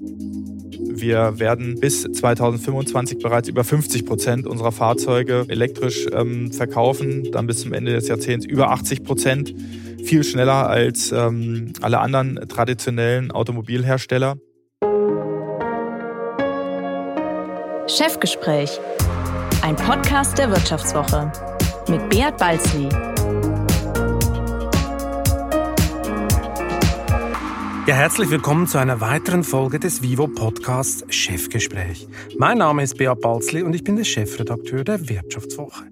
Wir werden bis 2025 bereits über 50 Prozent unserer Fahrzeuge elektrisch ähm, verkaufen, dann bis zum Ende des Jahrzehnts über 80 Prozent, viel schneller als ähm, alle anderen traditionellen Automobilhersteller. Chefgespräch, ein Podcast der Wirtschaftswoche mit Beat Balzli. Ja, herzlich willkommen zu einer weiteren Folge des Vivo Podcasts Chefgespräch. Mein Name ist Beat Balzli und ich bin der Chefredakteur der Wirtschaftswoche.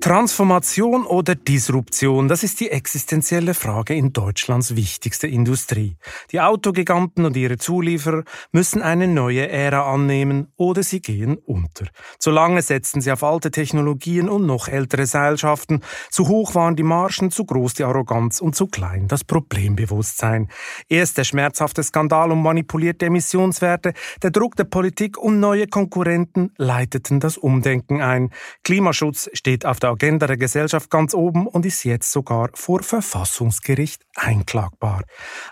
Transformation oder Disruption, das ist die existenzielle Frage in Deutschlands wichtigster Industrie. Die Autogiganten und ihre Zulieferer müssen eine neue Ära annehmen oder sie gehen unter. Zu lange setzten sie auf alte Technologien und noch ältere Seilschaften. Zu hoch waren die Margen, zu groß die Arroganz und zu klein das Problembewusstsein. Erst der schmerzhafte Skandal um manipulierte Emissionswerte, der Druck der Politik und neue Konkurrenten leiteten das Umdenken ein. Klimaschutz steht auf der Agenda der Gesellschaft ganz oben und ist jetzt sogar vor Verfassungsgericht einklagbar.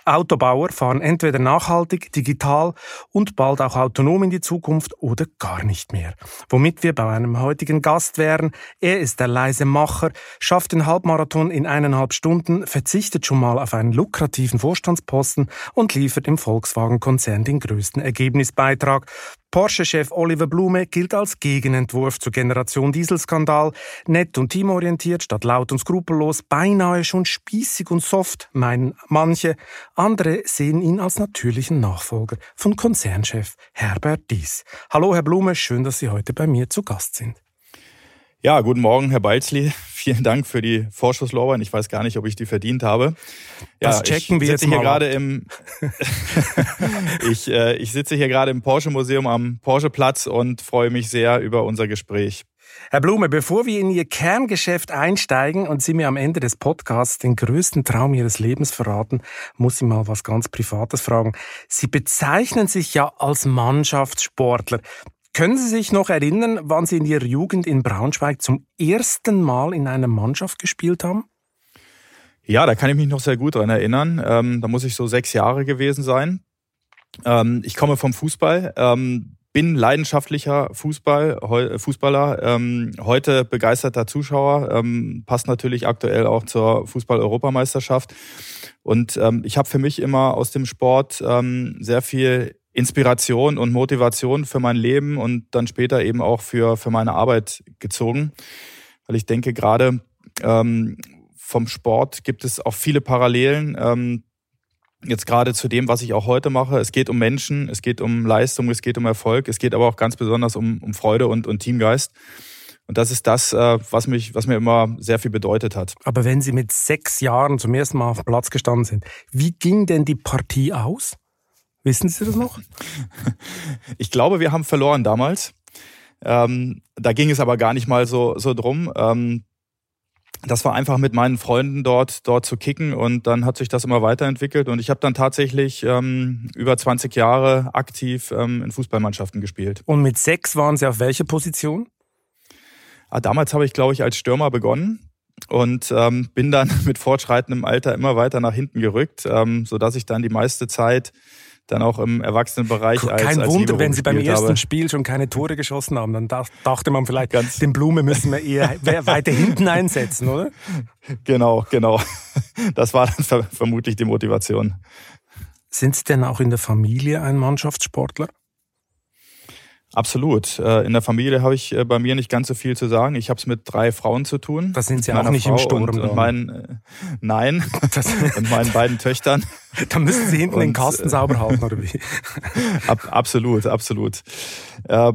Autobauer fahren entweder nachhaltig, digital und bald auch autonom in die Zukunft oder gar nicht mehr. Womit wir bei einem heutigen Gast wären. Er ist der leise Macher, schafft den Halbmarathon in eineinhalb Stunden, verzichtet schon mal auf einen lukrativen Vorstandsposten und liefert im Volkswagen-Konzern den größten Ergebnisbeitrag. Porsche-Chef Oliver Blume gilt als Gegenentwurf zur Generation Dieselskandal. Nett und teamorientiert statt laut und skrupellos, beinahe schon spießig und soft, meinen manche. Andere sehen ihn als natürlichen Nachfolger von Konzernchef Herbert Dies. Hallo Herr Blume, schön, dass Sie heute bei mir zu Gast sind. Ja, guten Morgen, Herr Balzli. Vielen Dank für die Vorschusslorbeeren. Ich weiß gar nicht, ob ich die verdient habe. Ja, das checken wir jetzt hier mal. gerade im ich, äh, ich sitze hier gerade im Porsche Museum am Porsche Platz und freue mich sehr über unser Gespräch. Herr Blume, bevor wir in Ihr Kerngeschäft einsteigen und Sie mir am Ende des Podcasts den größten Traum Ihres Lebens verraten, muss ich mal was ganz Privates fragen. Sie bezeichnen sich ja als Mannschaftssportler. Können Sie sich noch erinnern, wann Sie in Ihrer Jugend in Braunschweig zum ersten Mal in einer Mannschaft gespielt haben? Ja, da kann ich mich noch sehr gut dran erinnern. Ähm, da muss ich so sechs Jahre gewesen sein. Ähm, ich komme vom Fußball, ähm, bin leidenschaftlicher Fußball, heu, Fußballer, ähm, heute begeisterter Zuschauer, ähm, passt natürlich aktuell auch zur Fußball-Europameisterschaft. Und ähm, ich habe für mich immer aus dem Sport sehr viel Inspiration und Motivation für mein Leben und dann später eben auch für, für meine Arbeit gezogen. Weil ich denke, gerade ähm, vom Sport gibt es auch viele Parallelen. Ähm, jetzt gerade zu dem, was ich auch heute mache. Es geht um Menschen, es geht um Leistung, es geht um Erfolg, es geht aber auch ganz besonders um, um Freude und, und Teamgeist. Und das ist das, äh, was, mich, was mir immer sehr viel bedeutet hat. Aber wenn Sie mit sechs Jahren zum ersten Mal auf dem Platz gestanden sind, wie ging denn die Partie aus? Wissen Sie das noch? Ich glaube, wir haben verloren damals. Ähm, da ging es aber gar nicht mal so, so drum. Ähm, das war einfach mit meinen Freunden dort, dort zu kicken und dann hat sich das immer weiterentwickelt und ich habe dann tatsächlich ähm, über 20 Jahre aktiv ähm, in Fußballmannschaften gespielt. Und mit sechs waren Sie auf welche Position? Ah, damals habe ich, glaube ich, als Stürmer begonnen und ähm, bin dann mit fortschreitendem Alter immer weiter nach hinten gerückt, ähm, sodass ich dann die meiste Zeit dann auch im Erwachsenenbereich als Kein als Wunder, Libero wenn Sie beim ersten habe. Spiel schon keine Tore geschossen haben. Dann dach- dachte man vielleicht, Ganz- den Blume müssen wir eher weiter hinten einsetzen, oder? Genau, genau. Das war dann ver vermutlich die Motivation. Sind Sie denn auch in der Familie ein Mannschaftssportler? Absolut. Äh, In der Familie habe ich äh, bei mir nicht ganz so viel zu sagen. Ich habe es mit drei Frauen zu tun. Da sind Sie auch nicht im Frau Sturm Und, und meinen, äh, nein, Das, und meinen beiden Töchtern. da müssen Sie hinten den Und, Kasten äh, sauber halten, oder wie? Ab, absolut, absolut. Äh,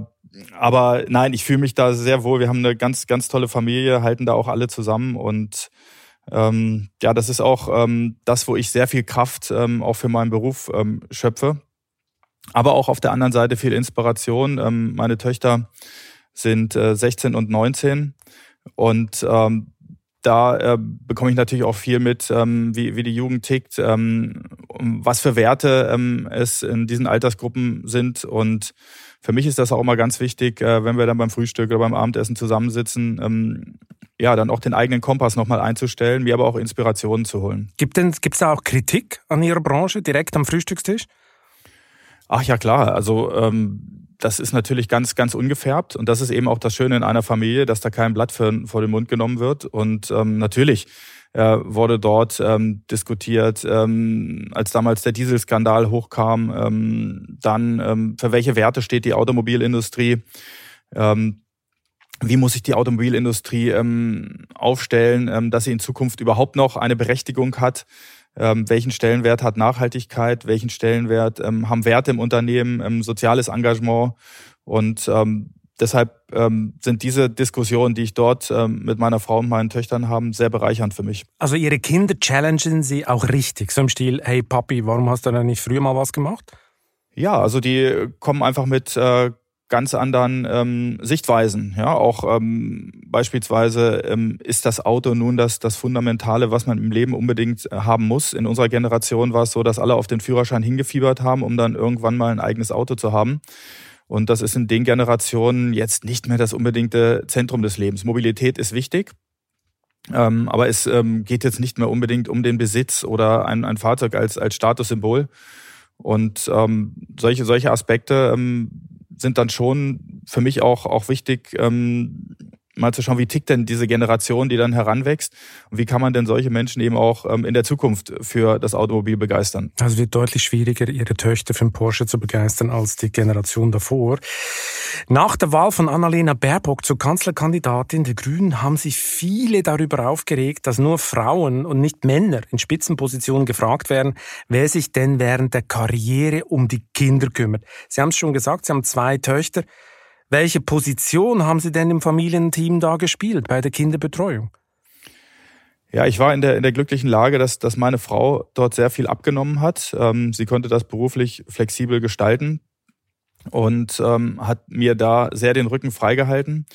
aber nein, ich fühle mich da sehr wohl. Wir haben eine ganz, ganz tolle Familie, halten da auch alle zusammen und ähm, ja, das ist auch ähm, das, wo ich sehr viel Kraft ähm, auch für meinen Beruf ähm, schöpfe. Aber auch auf der anderen Seite viel Inspiration. Ähm, meine Töchter sind äh, 16 und 19 und ähm, da äh, bekomme ich natürlich auch viel mit, ähm, wie, wie die Jugend tickt, ähm, was für Werte ähm, es in diesen Altersgruppen sind. Und für mich ist das auch immer ganz wichtig, äh, wenn wir dann beim Frühstück oder beim Abendessen zusammensitzen, ähm, ja, dann auch den eigenen Kompass nochmal einzustellen, mir aber auch Inspirationen zu holen. Gibt es da auch Kritik an Ihrer Branche direkt am Frühstückstisch? Ach ja, klar. Also ähm, das ist natürlich ganz, ganz ungefärbt. Und das ist eben auch das Schöne in einer Familie, dass da kein Blatt für, vor den Mund genommen wird. Und ähm, natürlich äh, wurde dort ähm, diskutiert, ähm, als damals der Dieselskandal hochkam, ähm, dann ähm, für welche Werte steht die Automobilindustrie. Ähm, wie muss sich die Automobilindustrie ähm, aufstellen, ähm, dass sie in Zukunft überhaupt noch eine Berechtigung hat? Ähm, welchen Stellenwert hat Nachhaltigkeit? Welchen Stellenwert ähm, haben Werte im Unternehmen, ähm, soziales Engagement? Und ähm, deshalb ähm, sind diese Diskussionen, die ich dort ähm, mit meiner Frau und meinen Töchtern haben, sehr bereichernd für mich. Also Ihre Kinder challengen Sie auch richtig, so im Stil, hey Papi, warum hast du denn nicht früher mal was gemacht? Ja, also die kommen einfach mit äh, ganz anderen ähm, Sichtweisen. Ja, auch ähm, beispielsweise ähm, ist das Auto nun das, das Fundamentale, was man im Leben unbedingt äh, haben muss. In unserer Generation war es so, dass alle auf den Führerschein hingefiebert haben, um dann irgendwann mal ein eigenes Auto zu haben. Und das ist in den Generationen jetzt nicht mehr das unbedingte Zentrum des Lebens. Mobilität ist wichtig, ähm, aber es ähm, geht jetzt nicht mehr unbedingt um den Besitz oder ein, ein Fahrzeug als, als Statussymbol. Und ähm, solche, solche Aspekte ähm, sind dann schon für mich auch, auch wichtig, ähm, mal zu schauen, wie tickt denn diese Generation, die dann heranwächst und wie kann man denn solche Menschen eben auch ähm, in der Zukunft für das Automobil begeistern. Also wird deutlich schwieriger, ihre Töchter für den Porsche zu begeistern als die Generation davor. Nach der Wahl von Annalena Baerbock zur Kanzlerkandidatin der Grünen haben sich viele darüber aufgeregt, dass nur Frauen und nicht Männer in Spitzenpositionen gefragt werden, wer sich denn während der Karriere um die Kinder kümmert. Sie haben es schon gesagt, Sie haben zwei Töchter. Welche Position haben Sie denn im Familienteam da gespielt bei der Kinderbetreuung? Ja, ich war in der, in der glücklichen Lage, dass, dass meine Frau dort sehr viel abgenommen hat. Ähm, sie konnte das beruflich flexibel gestalten und ähm, hat mir da sehr den Rücken freigehalten.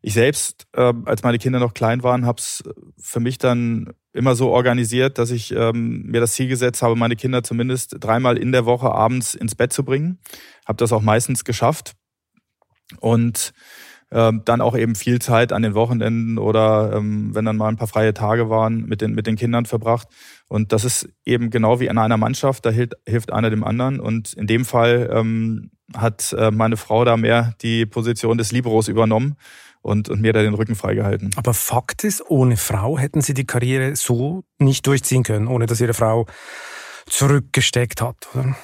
Ich selbst, äh, als meine Kinder noch klein waren, habe es für mich dann immer so organisiert, dass ich ähm, mir das Ziel gesetzt habe, meine Kinder zumindest dreimal in der Woche abends ins Bett zu bringen. Habe das auch meistens geschafft und ähm, dann auch eben viel Zeit an den Wochenenden oder ähm, wenn dann mal ein paar freie Tage waren, mit den, mit den Kindern verbracht. Und das ist eben genau wie in einer Mannschaft, da hilft, hilft einer dem anderen. Und in dem Fall ähm, hat äh, meine Frau da mehr die Position des Liberos übernommen und, und mir da den Rücken freigehalten. Aber Fakt ist, ohne Frau hätten Sie die Karriere so nicht durchziehen können, ohne dass Ihre Frau zurückgesteckt hat, oder?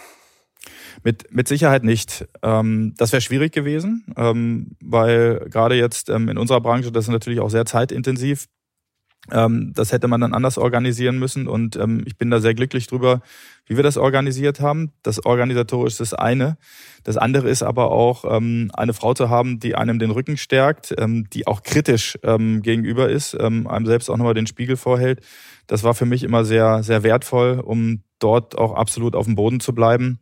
Mit, mit Sicherheit nicht. Ähm, das wäre schwierig gewesen, ähm, weil gerade jetzt ähm, in unserer Branche, das ist natürlich auch sehr zeitintensiv. Ähm, das hätte man dann anders organisieren müssen und ähm, ich bin da sehr glücklich drüber, wie wir das organisiert haben. Das organisatorisch ist das eine. Das andere ist aber auch, ähm, eine Frau zu haben, die einem den Rücken stärkt, ähm, die auch kritisch ähm, gegenüber ist, ähm, einem selbst auch nochmal den Spiegel vorhält. Das war für mich immer sehr, sehr wertvoll, um dort auch absolut auf dem Boden zu bleiben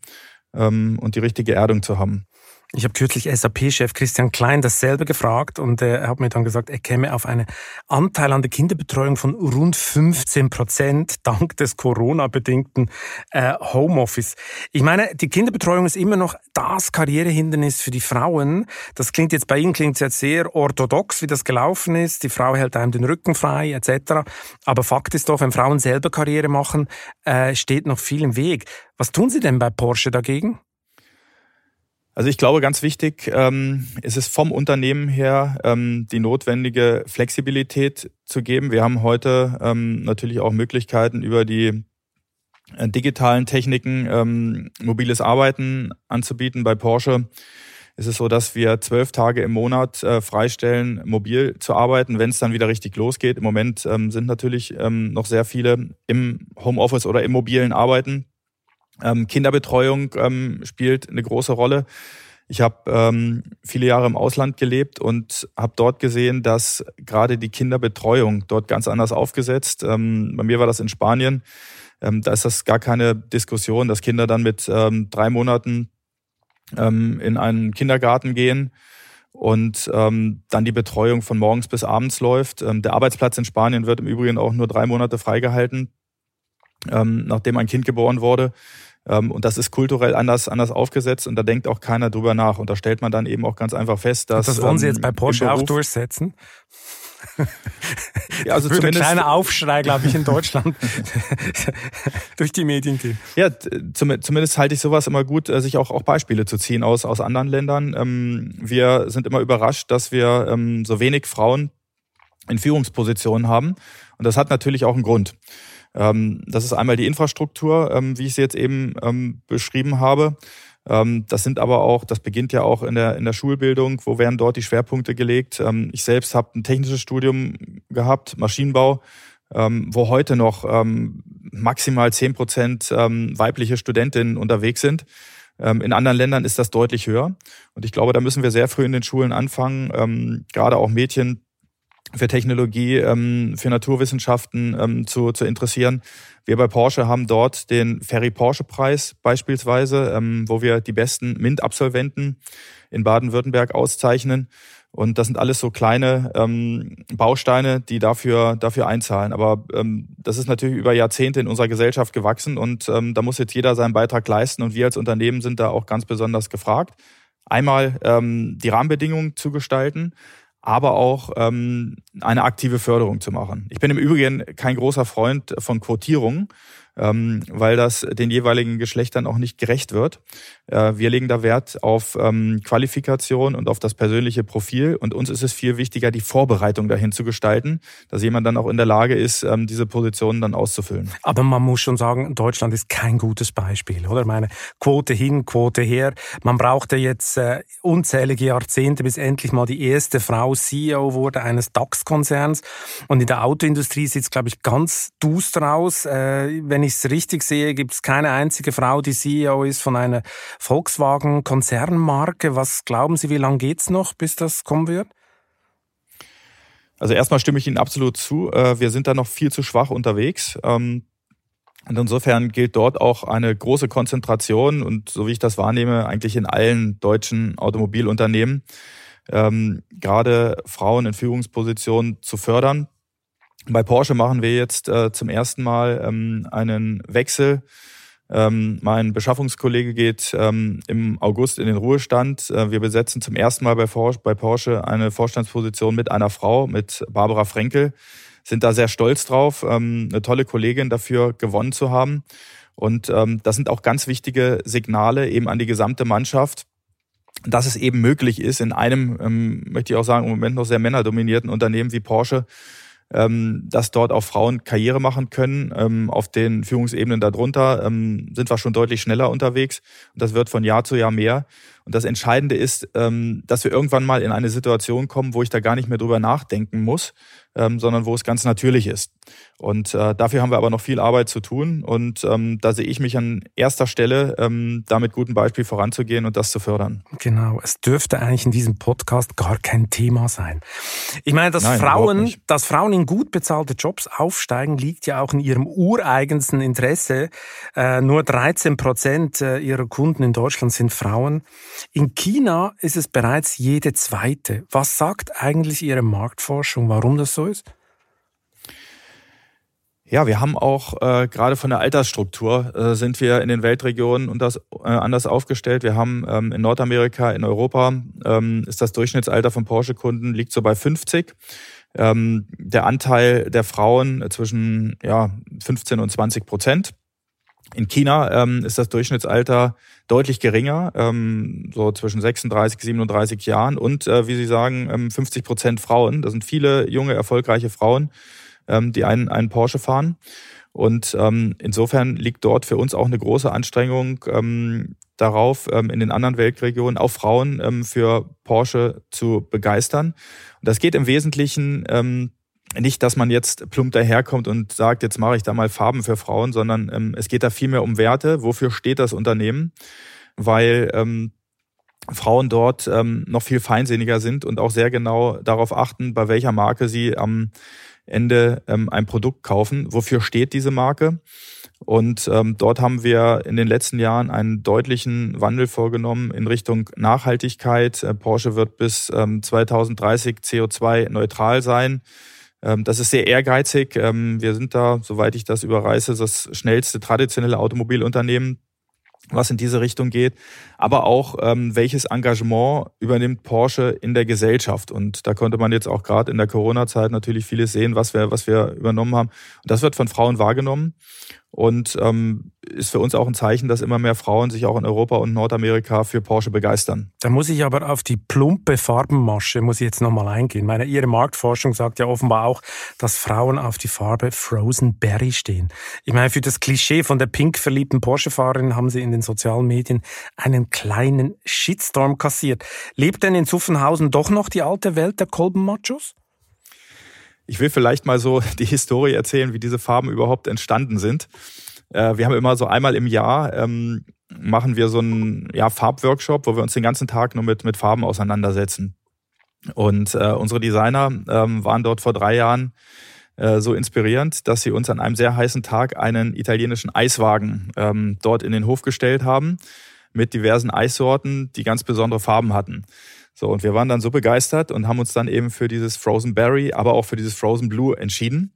ähm, und die richtige Erdung zu haben. Ich habe kürzlich SAP-Chef Christian Klein dasselbe gefragt und er hat mir dann gesagt, er käme auf einen Anteil an der Kinderbetreuung von rund 15 Prozent dank des Corona-bedingten äh, Homeoffice. Ich meine, die Kinderbetreuung ist immer noch das Karrierehindernis für die Frauen. Das klingt jetzt bei Ihnen klingt jetzt sehr orthodox, wie das gelaufen ist. Die Frau hält einem den Rücken frei etc. Aber Fakt ist doch, wenn Frauen selber Karriere machen, äh, steht noch viel im Weg. Was tun Sie denn bei Porsche dagegen? Also ich glaube, ganz wichtig ähm, ist es vom Unternehmen her, ähm, die notwendige Flexibilität zu geben. Wir haben heute ähm, natürlich auch Möglichkeiten über die äh, digitalen Techniken ähm, mobiles Arbeiten anzubieten. Bei Porsche ist es so, dass wir zwölf Tage im Monat äh, freistellen, mobil zu arbeiten, wenn es dann wieder richtig losgeht. Im Moment ähm, sind natürlich ähm, noch sehr viele im Homeoffice oder im mobilen Arbeiten. Ähm, Kinderbetreuung ähm, spielt eine große Rolle. Ich habe ähm, viele Jahre im Ausland gelebt und habe dort gesehen, dass gerade die Kinderbetreuung dort ganz anders aufgesetzt. Ähm, bei mir war das in Spanien. Ähm, da ist das gar keine Diskussion, dass Kinder dann mit ähm, drei Monaten ähm, in einen Kindergarten gehen und ähm, dann die Betreuung von morgens bis abends läuft. Ähm, der Arbeitsplatz in Spanien wird im Übrigen auch nur drei Monate freigehalten, ähm, nachdem ein Kind geboren wurde. Ähm, und das ist kulturell anders, anders aufgesetzt und da denkt auch keiner drüber nach. Und da stellt man dann eben auch ganz einfach fest, dass. Und das wollen Sie jetzt ähm, bei Porsche Beruf, auch durchsetzen? Ja, also Würde ein kleiner Aufschrei, glaube ich, in Deutschland durch die Medien gehen. Ja, zumindest halte ich sowas immer gut, äh, sich auch, auch Beispiele zu ziehen aus, aus anderen Ländern. Ähm, wir sind immer überrascht, dass wir so wenig Frauen in Führungspositionen haben. Und das hat natürlich auch einen Grund. Ähm, das ist einmal die Infrastruktur, wie ich sie jetzt eben beschrieben habe. Ähm, das sind aber auch, das beginnt ja auch in der, in der Schulbildung, wo werden dort die Schwerpunkte gelegt. Ähm, ich selbst habe ein technisches Studium gehabt, Maschinenbau, ähm, wo heute noch maximal zehn Prozent weibliche Studentinnen unterwegs sind. In anderen Ländern ist das deutlich höher. Und ich glaube, da müssen wir sehr früh in den Schulen anfangen, gerade auch Mädchen für Technologie, ähm, für Naturwissenschaften ähm, zu, zu interessieren. Wir bei Porsche haben dort den Ferry Porsche Preis beispielsweise, ähm, wo wir die besten MINT-Absolventen in Baden-Württemberg auszeichnen. Und das sind alles so kleine ähm, Bausteine, die dafür, dafür einzahlen. Aber ähm, das ist natürlich über Jahrzehnte in unserer Gesellschaft gewachsen und ähm, da muss jetzt jeder seinen Beitrag leisten und wir als Unternehmen sind da auch ganz besonders gefragt. Einmal ähm, die Rahmenbedingungen zu gestalten, aber auch ähm, eine aktive Förderung zu machen. Ich bin im Übrigen kein großer Freund von Quotierungen ähm, weil das den jeweiligen Geschlechtern auch nicht gerecht wird. Äh, wir legen da Wert auf ähm, Qualifikation und auf das persönliche Profil und uns ist es viel wichtiger, die Vorbereitung dahin zu gestalten, dass jemand dann auch in der Lage ist, ähm, diese Positionen dann auszufüllen. Aber man muss schon sagen, Deutschland ist kein gutes Beispiel, oder? Meine Quote hin, Quote her. Man brauchte jetzt äh, unzählige Jahrzehnte, bis endlich mal die erste Frau CEO wurde eines DAX-Konzerns. Und in der Autoindustrie sieht es, glaube ich, ganz duster aus. Äh, wenn ich ich es richtig sehe, gibt es keine einzige Frau, die CEO ist von einer Volkswagen-Konzernmarke. Was glauben Sie, wie lange geht es noch, bis das kommen wird? Also erstmal stimme ich Ihnen absolut zu. Äh, wir sind da noch viel zu schwach unterwegs. Ähm, und insofern gilt dort auch eine große Konzentration und so wie ich das wahrnehme, eigentlich in allen deutschen Automobilunternehmen, ähm, gerade Frauen in Führungspositionen zu fördern. Bei Porsche machen wir jetzt äh, zum ersten Mal ähm, einen Wechsel. Ähm, mein Beschaffungskollege geht ähm, im August in den Ruhestand. Äh, wir besetzen zum ersten Mal bei, bei Porsche eine Vorstandsposition mit einer Frau, mit Barbara Frenkel. Sind da sehr stolz drauf, ähm, eine tolle Kollegin dafür gewonnen zu haben. Und ähm, das sind auch ganz wichtige Signale eben an die gesamte Mannschaft, dass es eben möglich ist, in einem, ähm, möchte ich auch sagen, im Moment noch sehr männerdominierten Unternehmen wie Porsche dass dort auch Frauen Karriere machen können. Ähm, auf den Führungsebenen darunter ähm, sind wir schon deutlich schneller unterwegs und das wird von Jahr zu Jahr mehr. Und das Entscheidende ist, ähm, dass wir irgendwann mal in eine Situation kommen, wo ich da gar nicht mehr drüber nachdenken muss, ähm, sondern wo es ganz natürlich ist. Und äh, dafür haben wir aber noch viel Arbeit zu tun. Und ähm, da sehe ich mich an erster Stelle, ähm, da mit gutem Beispiel voranzugehen und das zu fördern. Genau, es dürfte eigentlich in diesem Podcast gar kein Thema sein. Ich meine, dass, Nein, Frauen, dass Frauen in gut bezahlte Jobs aufsteigen, liegt ja auch in ihrem ureigensten Interesse. Äh, nur 13 Prozent äh, ihrer Kunden in Deutschland sind Frauen. In China ist es bereits jede zweite. Was sagt eigentlich Ihre Marktforschung, warum das so ist? Ja, wir haben auch äh, gerade von der Altersstruktur äh, sind wir in den Weltregionen und das äh, anders aufgestellt. Wir haben ähm, in Nordamerika, in Europa ähm, ist das Durchschnittsalter von Porsche-Kunden liegt so bei 50. Ähm, der Anteil der Frauen zwischen ja 15 und 20 Prozent. In China ähm, ist das Durchschnittsalter deutlich geringer, ähm, so zwischen 36, 37 Jahren und äh, wie Sie sagen, ähm, 50 Prozent Frauen. Das sind viele junge, erfolgreiche Frauen ähm, die einen, einen Porsche fahren. Und ähm, insofern liegt dort für uns auch eine große Anstrengung ähm, darauf, ähm, in den anderen Weltregionen auch Frauen ähm, für Porsche zu begeistern. Und das geht im Wesentlichen ähm, nicht, dass man jetzt plump daherkommt und sagt, jetzt mache ich da mal Farben für Frauen, sondern ähm, es geht da vielmehr um Werte. Wofür steht das Unternehmen? Weil ähm, Frauen dort ähm, noch viel feinsinniger sind und auch sehr genau darauf achten, bei welcher Marke sie am Ende ähm, ein Produkt kaufen. Wofür steht diese Marke? Und ähm, dort haben wir in den letzten Jahren einen deutlichen Wandel vorgenommen in Richtung Nachhaltigkeit. Äh, Porsche wird bis ähm, 2030 CO2-neutral sein. Ähm, das ist sehr ehrgeizig. Ähm, wir sind da, soweit ich das überreiße, das schnellste traditionelle Automobilunternehmen was in diese Richtung geht, aber auch ähm, welches Engagement übernimmt Porsche in der Gesellschaft. Und da konnte man jetzt auch gerade in der Corona-Zeit natürlich vieles sehen, was wir, was wir übernommen haben. Und das wird von Frauen wahrgenommen und ähm, ist für uns auch ein Zeichen, dass immer mehr Frauen sich auch in Europa und Nordamerika für Porsche begeistern. Da muss ich aber auf die plumpe Farbenmasche muss ich jetzt nochmal eingehen. Meine, Ihre Marktforschung sagt ja offenbar auch, dass Frauen auf die Farbe Frozen Berry stehen. Ich meine, für das Klischee von der pink verliebten Porsche-Fahrerin haben Sie in den sozialen Medien einen kleinen Shitstorm kassiert. Lebt denn in Zuffenhausen doch noch die alte Welt der Kolbenmachos? Ich will vielleicht mal so die Historie erzählen, wie diese Farben überhaupt entstanden sind. Äh, wir haben immer so einmal im Jahr ähm, machen wir so einen ja, Farbworkshop, wo wir uns den ganzen Tag nur mit, mit Farben auseinandersetzen. Und äh, unsere Designer ähm, waren dort vor drei Jahren äh, so inspirierend, dass sie uns an einem sehr heißen Tag einen italienischen Eiswagen ähm, dort in den Hof gestellt haben mit diversen Eissorten, die ganz besondere Farben hatten. So, und wir waren dann so begeistert und haben uns dann eben für dieses Frozen Berry, aber auch für dieses Frozen Blue entschieden.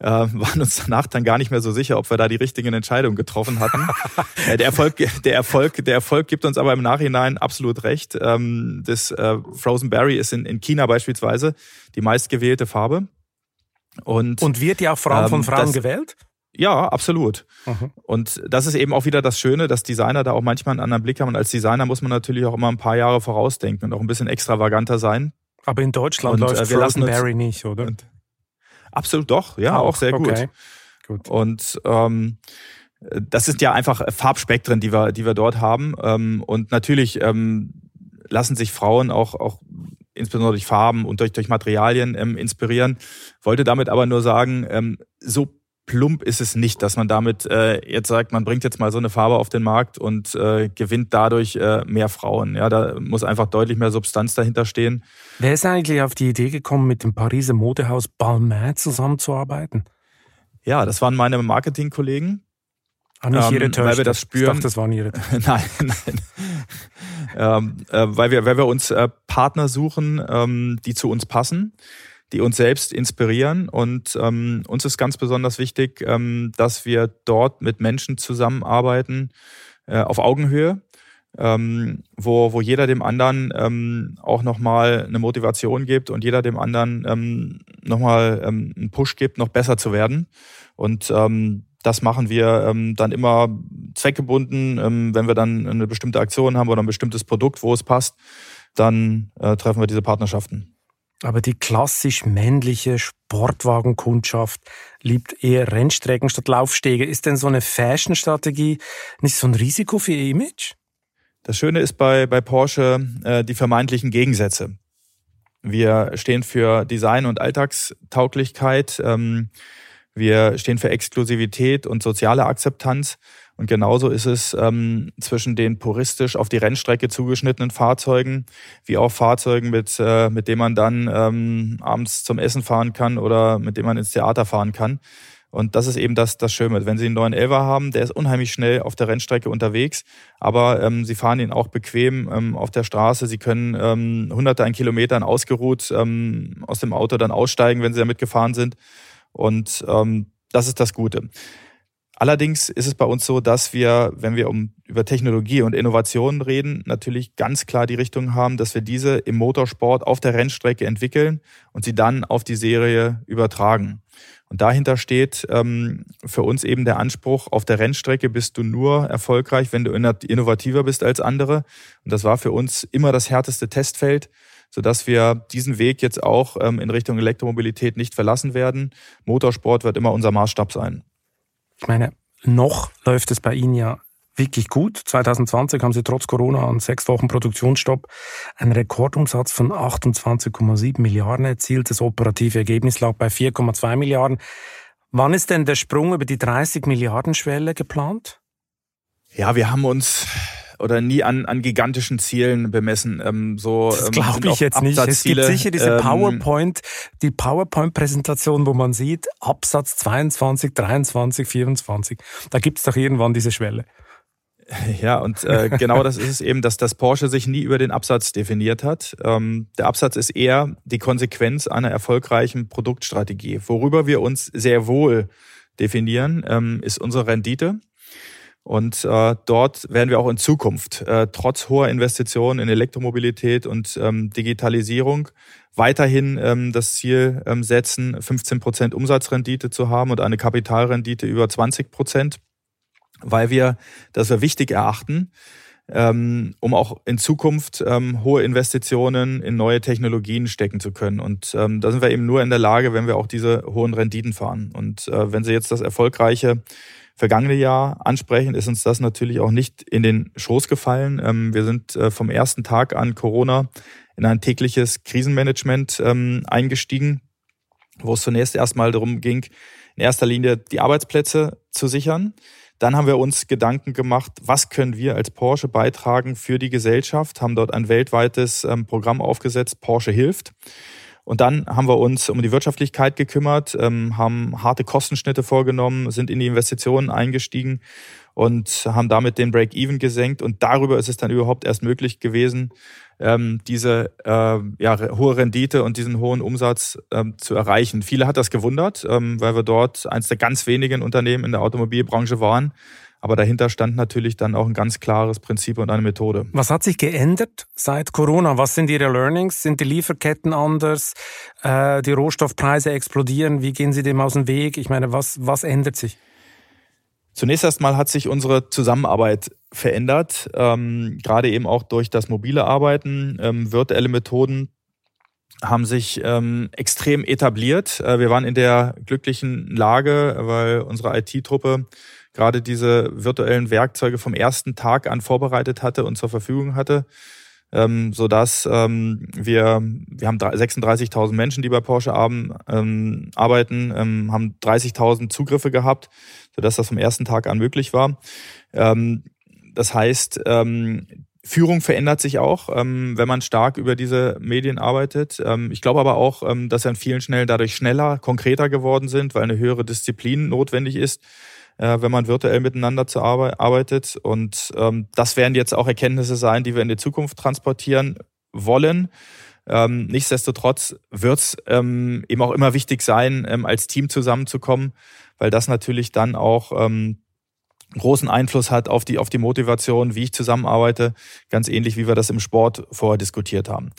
Äh, waren uns danach dann gar nicht mehr so sicher, ob wir da die richtigen Entscheidungen getroffen hatten. äh, der, Erfolg, der, Erfolg, der Erfolg gibt uns aber im Nachhinein absolut recht. Ähm, das äh, Frozen Berry ist in, in China beispielsweise die meistgewählte Farbe. Und, und wird ja auch allem ähm, von Frauen das, gewählt? Ja, absolut. Mhm. Und das ist eben auch wieder das Schöne, dass Designer da auch manchmal einen anderen Blick haben. Und als Designer muss man natürlich auch immer ein paar Jahre vorausdenken und auch ein bisschen extravaganter sein. Aber in Deutschland und, läuft äh, wir Frozen Berry nicht, oder? absolut doch, ja, auch, auch sehr okay. gut. gut. Und ähm, das sind ja einfach Farbspektren, die wir, die wir dort haben. Ähm, und natürlich ähm, lassen sich Frauen auch, auch insbesondere durch Farben und durch, durch Materialien ähm, inspirieren. Wollte damit aber nur sagen, ähm, so plump ist es nicht, dass man damit äh, jetzt sagt, man bringt jetzt mal so eine Farbe auf den Markt und äh, gewinnt dadurch äh, mehr Frauen. Ja, da muss einfach deutlich mehr Substanz dahinter stehen. Wer ist eigentlich auf die Idee gekommen, mit dem Pariser Modehaus Balmain zusammenzuarbeiten? Ja, das waren meine Marketingkollegen. Ah, nicht ihre ähm, Weil wir das spüren. Ich dachte, das waren ihre Nein, nein. ähm, äh, weil, wir, weil wir uns äh, Partner suchen, ähm, die zu uns passen die uns selbst inspirieren. Und ähm, uns ist ganz besonders wichtig, ähm, dass wir dort mit Menschen zusammenarbeiten äh, auf Augenhöhe, ähm, wo, wo jeder dem anderen ähm, auch nochmal eine Motivation gibt und jeder dem anderen ähm, nochmal ähm, einen Push gibt, noch besser zu werden. Und ähm, das machen wir ähm, dann immer zweckgebunden, ähm, wenn wir dann eine bestimmte Aktion haben oder ein bestimmtes Produkt, wo es passt, dann äh, treffen wir diese Partnerschaften. Aber die klassisch männliche Sportwagenkundschaft liebt eher Rennstrecken statt Laufstege. Ist denn so eine Fashion-Strategie nicht so ein Risiko für ihr Image? Das Schöne ist bei, bei Porsche äh, die vermeintlichen Gegensätze. Wir stehen für Design und Alltagstauglichkeit. Ähm, wir stehen für Exklusivität und soziale Akzeptanz. Und genauso ist es ähm, zwischen den puristisch auf die Rennstrecke zugeschnittenen Fahrzeugen, wie auch Fahrzeugen, mit, äh, mit denen man dann ähm, abends zum Essen fahren kann oder mit denen man ins Theater fahren kann. Und das ist eben das, das Schöne. Wenn Sie einen neuen Elva haben, der ist unheimlich schnell auf der Rennstrecke unterwegs, aber ähm, Sie fahren ihn auch bequem ähm, auf der Straße. Sie können ähm, hunderte an Kilometern ausgeruht ähm, aus dem Auto dann aussteigen, wenn Sie damit gefahren sind. Und ähm, das ist das Gute. Allerdings ist es bei uns so, dass wir, wenn wir um, über Technologie und Innovationen reden, natürlich ganz klar die Richtung haben, dass wir diese im Motorsport auf der Rennstrecke entwickeln und sie dann auf die Serie übertragen. Und dahinter steht ähm, für uns eben der Anspruch, auf der Rennstrecke bist du nur erfolgreich, wenn du innovativer bist als andere. Und das war für uns immer das härteste Testfeld, sodass wir diesen Weg jetzt auch ähm, in Richtung Elektromobilität nicht verlassen werden. Motorsport wird immer unser Maßstab sein. Ich meine, noch läuft es bei Ihnen ja wirklich gut. 2020 haben Sie trotz Corona an sechs Wochen Produktionsstopp einen Rekordumsatz von 28,7 Milliarden erzielt. Das operative Ergebnis lag bei 4,2 Milliarden. Wann ist denn der Sprung über die 30 Milliarden Schwelle geplant? Ja, wir haben uns oder nie an, an gigantischen Zielen bemessen. Ähm, so, das ähm, glaube ich jetzt nicht. Es gibt sicher diese ähm, PowerPoint, die PowerPoint-Präsentation, wo man sieht, Absatz 22, 23, 24. Da gibt es doch irgendwann diese Schwelle. Ja, und äh, genau das ist es eben, dass das Porsche sich nie über den Absatz definiert hat. Ähm, der Absatz ist eher die Konsequenz einer erfolgreichen Produktstrategie. Worüber wir uns sehr wohl definieren, ähm, ist unsere Rendite. Und äh, dort werden wir auch in Zukunft, äh, trotz hoher Investitionen in Elektromobilität und ähm, Digitalisierung, weiterhin ähm, das Ziel ähm, setzen, 15 Prozent Umsatzrendite zu haben und eine Kapitalrendite über 20 Prozent, weil wir das wir wichtig erachten, ähm, um auch in Zukunft ähm, hohe Investitionen in neue Technologien stecken zu können. Und ähm, da sind wir eben nur in der Lage, wenn wir auch diese hohen Renditen fahren. Und äh, wenn Sie jetzt das erfolgreiche vergangene Jahr ansprechen, ist uns das natürlich auch nicht in den Schoß gefallen. Ähm, wir sind äh, vom ersten Tag an Corona in ein tägliches Krisenmanagement ähm, eingestiegen, wo es zunächst erstmal darum ging, in erster Linie die Arbeitsplätze zu sichern. Dann haben wir uns Gedanken gemacht, was können wir als Porsche beitragen für die Gesellschaft, haben dort ein weltweites ähm, Programm aufgesetzt, Porsche hilft. Und dann haben wir uns um die Wirtschaftlichkeit gekümmert, ähm, haben harte Kostenschnitte vorgenommen, sind in die Investitionen eingestiegen und haben damit den Break-Even gesenkt. Und darüber ist es dann überhaupt erst möglich gewesen, ähm, diese äh, ja, hohe Rendite und diesen hohen Umsatz ähm, zu erreichen. Viele hat das gewundert, weil wir dort eines der ganz wenigen Unternehmen in der Automobilbranche waren, aber dahinter stand natürlich dann auch ein ganz klares Prinzip und eine Methode. Was hat sich geändert seit Corona? Was sind Ihre Learnings? Sind die Lieferketten anders? Äh, die Rohstoffpreise explodieren. Wie gehen Sie dem aus dem Weg? Ich meine, was, was ändert sich? Zunächst erstmal hat sich unsere Zusammenarbeit verändert, ähm, gerade eben auch durch das mobile Arbeiten. Ähm, virtuelle Methoden haben sich ähm, extrem etabliert. Äh, wir waren in der glücklichen Lage, weil unsere IT-Truppe gerade diese virtuellen Werkzeuge vom ersten Tag an vorbereitet hatte und zur Verfügung hatte, ähm, so dass ähm, wir wir haben 36.000 Menschen, die bei Porsche ähm, arbeiten, ähm, haben 30.000 Zugriffe gehabt, so dass das vom ersten Tag an möglich war. Ähm, das heißt, ähm, Führung verändert sich auch, ähm, wenn man stark über diese Medien arbeitet. Ähm, ich glaube aber auch, ähm, dass an vielen Schnellen dadurch schneller, konkreter geworden sind, weil eine höhere Disziplin notwendig ist äh, wenn man virtuell miteinander zu arbeit arbeitet. Und ähm, das werden jetzt auch Erkenntnisse sein, die wir in die Zukunft transportieren wollen. Ähm, nichtsdestotrotz wird es ähm, eben auch immer wichtig sein, ähm, als Team zusammenzukommen, weil das natürlich dann auch ähm, großen Einfluss hat auf die, auf die Motivation, wie ich zusammenarbeite, ganz ähnlich wie wir das im Sport vorher diskutiert haben.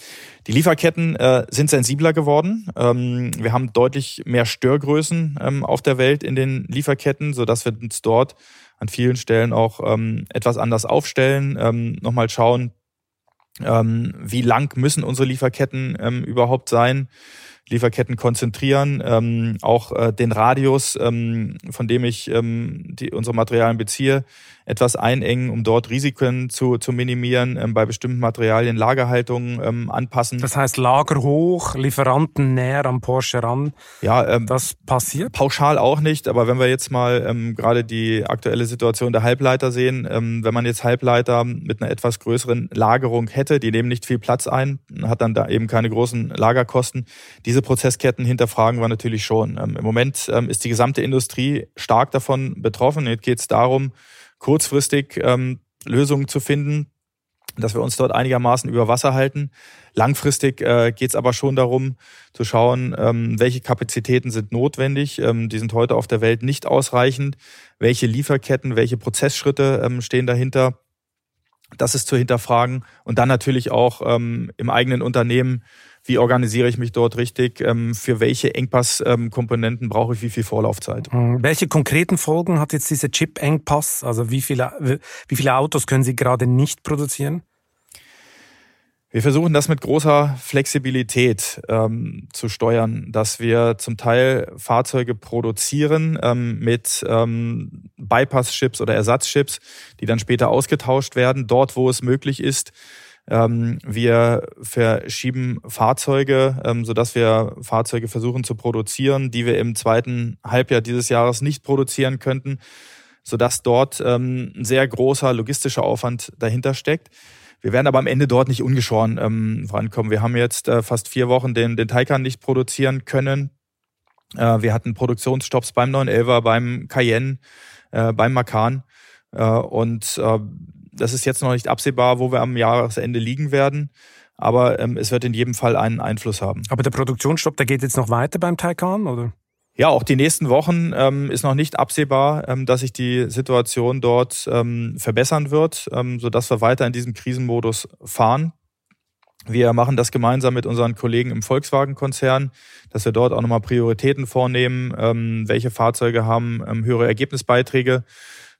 Die Lieferketten äh, sind sensibler geworden. Ähm, wir haben deutlich mehr Störgrößen ähm, auf der Welt in den Lieferketten, sodass wir uns dort an vielen Stellen auch ähm, etwas anders aufstellen, ähm, nochmal schauen, ähm, wie lang müssen unsere Lieferketten ähm, überhaupt sein Lieferketten konzentrieren, ähm, auch äh, den Radius, ähm, von dem ich ähm, die, unsere Materialien beziehe, etwas einengen, um dort Risiken zu, zu minimieren, ähm, bei bestimmten Materialien Lagerhaltung ähm, anpassen. Das heißt Lager hoch, Lieferanten näher am Porsche ran. Ja, ähm, das passiert? Pauschal auch nicht, aber wenn wir jetzt mal ähm, gerade die aktuelle Situation der Halbleiter sehen, ähm, wenn man jetzt Halbleiter mit einer etwas größeren Lagerung hätte, die nehmen nicht viel Platz ein, hat dann da eben keine großen Lagerkosten. Diese Prozessketten hinterfragen wir natürlich schon. Ähm, Im Moment ähm, ist die gesamte Industrie stark davon betroffen. Jetzt geht es darum, kurzfristig ähm, Lösungen zu finden, dass wir uns dort einigermaßen über Wasser halten. Langfristig äh, geht es aber schon darum, zu schauen, ähm, welche Kapazitäten sind notwendig. Ähm, die sind heute auf der Welt nicht ausreichend. Welche Lieferketten, welche Prozessschritte ähm, stehen dahinter? Das ist zu hinterfragen. Und dann natürlich auch ähm, im eigenen Unternehmen wie organisiere ich mich dort richtig, ähm, für welche Engpasskomponenten brauche ich wie viel Vorlaufzeit. Hm, welche konkreten Folgen hat jetzt dieser Chip-Engpass? Also wie viele, wie viele Autos können Sie gerade nicht produzieren? Wir versuchen das mit großer Flexibilität ähm, zu steuern, dass wir zum Teil Fahrzeuge produzieren ähm, mit ähm, Bypass-Chips oder Ersatzchips, die dann später ausgetauscht werden, dort wo es möglich ist ähm, wir verschieben Fahrzeuge, ähm, sodass wir Fahrzeuge versuchen zu produzieren, die wir im zweiten Halbjahr dieses Jahres nicht produzieren könnten, sodass dort ähm, ein sehr großer logistischer Aufwand dahinter steckt. Wir werden aber am Ende dort nicht ungeschoren ähm, vorankommen. Wir haben jetzt äh, fast vier Wochen den, den Taycan nicht produzieren können. Äh, wir hatten Produktionsstopps beim 911er, beim Cayenne, äh, beim Macan. Äh, und äh, das ist jetzt noch nicht absehbar, wo wir am Jahresende liegen werden. Aber ähm, es wird in jedem Fall einen Einfluss haben. Aber der Produktionsstopp, der geht jetzt noch weiter beim Taycan, oder? Ja, auch die nächsten Wochen ähm, ist noch nicht absehbar, ähm, dass sich die Situation dort ähm, verbessern wird, ähm, sodass wir weiter in diesem Krisenmodus fahren. Wir machen das gemeinsam mit unseren Kollegen im Volkswagen-Konzern, dass wir dort auch nochmal Prioritäten vornehmen, ähm, welche Fahrzeuge haben ähm, höhere Ergebnisbeiträge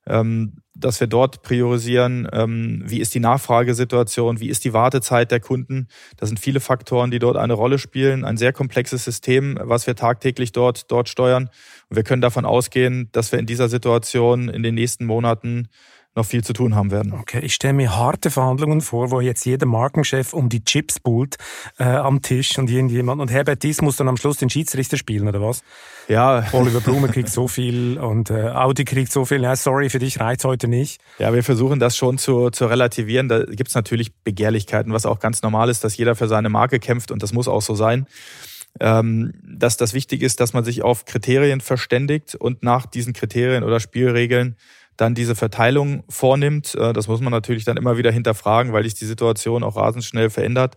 dass wir dort priorisieren, ähm, wie ist die Nachfragesituation, wie ist die Wartezeit der Kunden. Das sind viele Faktoren, die dort eine Rolle spielen. Ein sehr komplexes System, was wir tagtäglich dort, dort steuern. Und wir können davon ausgehen, dass wir in dieser Situation in den nächsten Monaten noch viel zu tun haben werden. Okay, ich stelle mir harte Verhandlungen vor, wo jetzt jeder Markenchef um die Chips buhlt äh, am Tisch und irgendjemand und Herbert Dies muss dann am Schluss den Schiedsrichter spielen, oder was? Ja. Oliver Blume kriegt so viel und äh, Audi kriegt so viel. Ja, sorry, für dich reicht heute nicht. Ja, wir versuchen das schon zu, zu relativieren. Da gibt es natürlich Begehrlichkeiten, was auch ganz normal ist, dass jeder für seine Marke kämpft und das muss auch so sein ähm, dass das wichtig ist, dass man sich auf Kriterien verständigt und nach diesen Kriterien oder Spielregeln dann diese Verteilung vornimmt. Äh, das muss man natürlich dann immer wieder hinterfragen, weil sich die Situation auch rasend schnell verändert.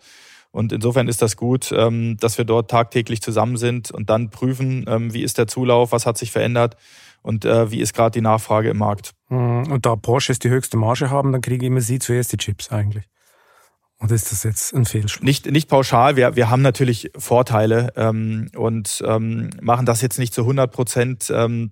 Und insofern ist das gut, ähm, dass wir dort tagtäglich zusammen sind und dann prüfen, ähm, wie ist der Zulauf, was hat sich verändert und äh, wie ist gerade die Nachfrage im Markt. Hm, und da Porsches die höchste Marge haben, dann kriegen immer sie zuerst die Chips eigentlich. Und ist das jetzt ein Fehlschluss? Nicht, nicht pauschal. Wir, wir haben natürlich Vorteile ähm, und ähm, machen das jetzt nicht zu 100 Prozent ähm,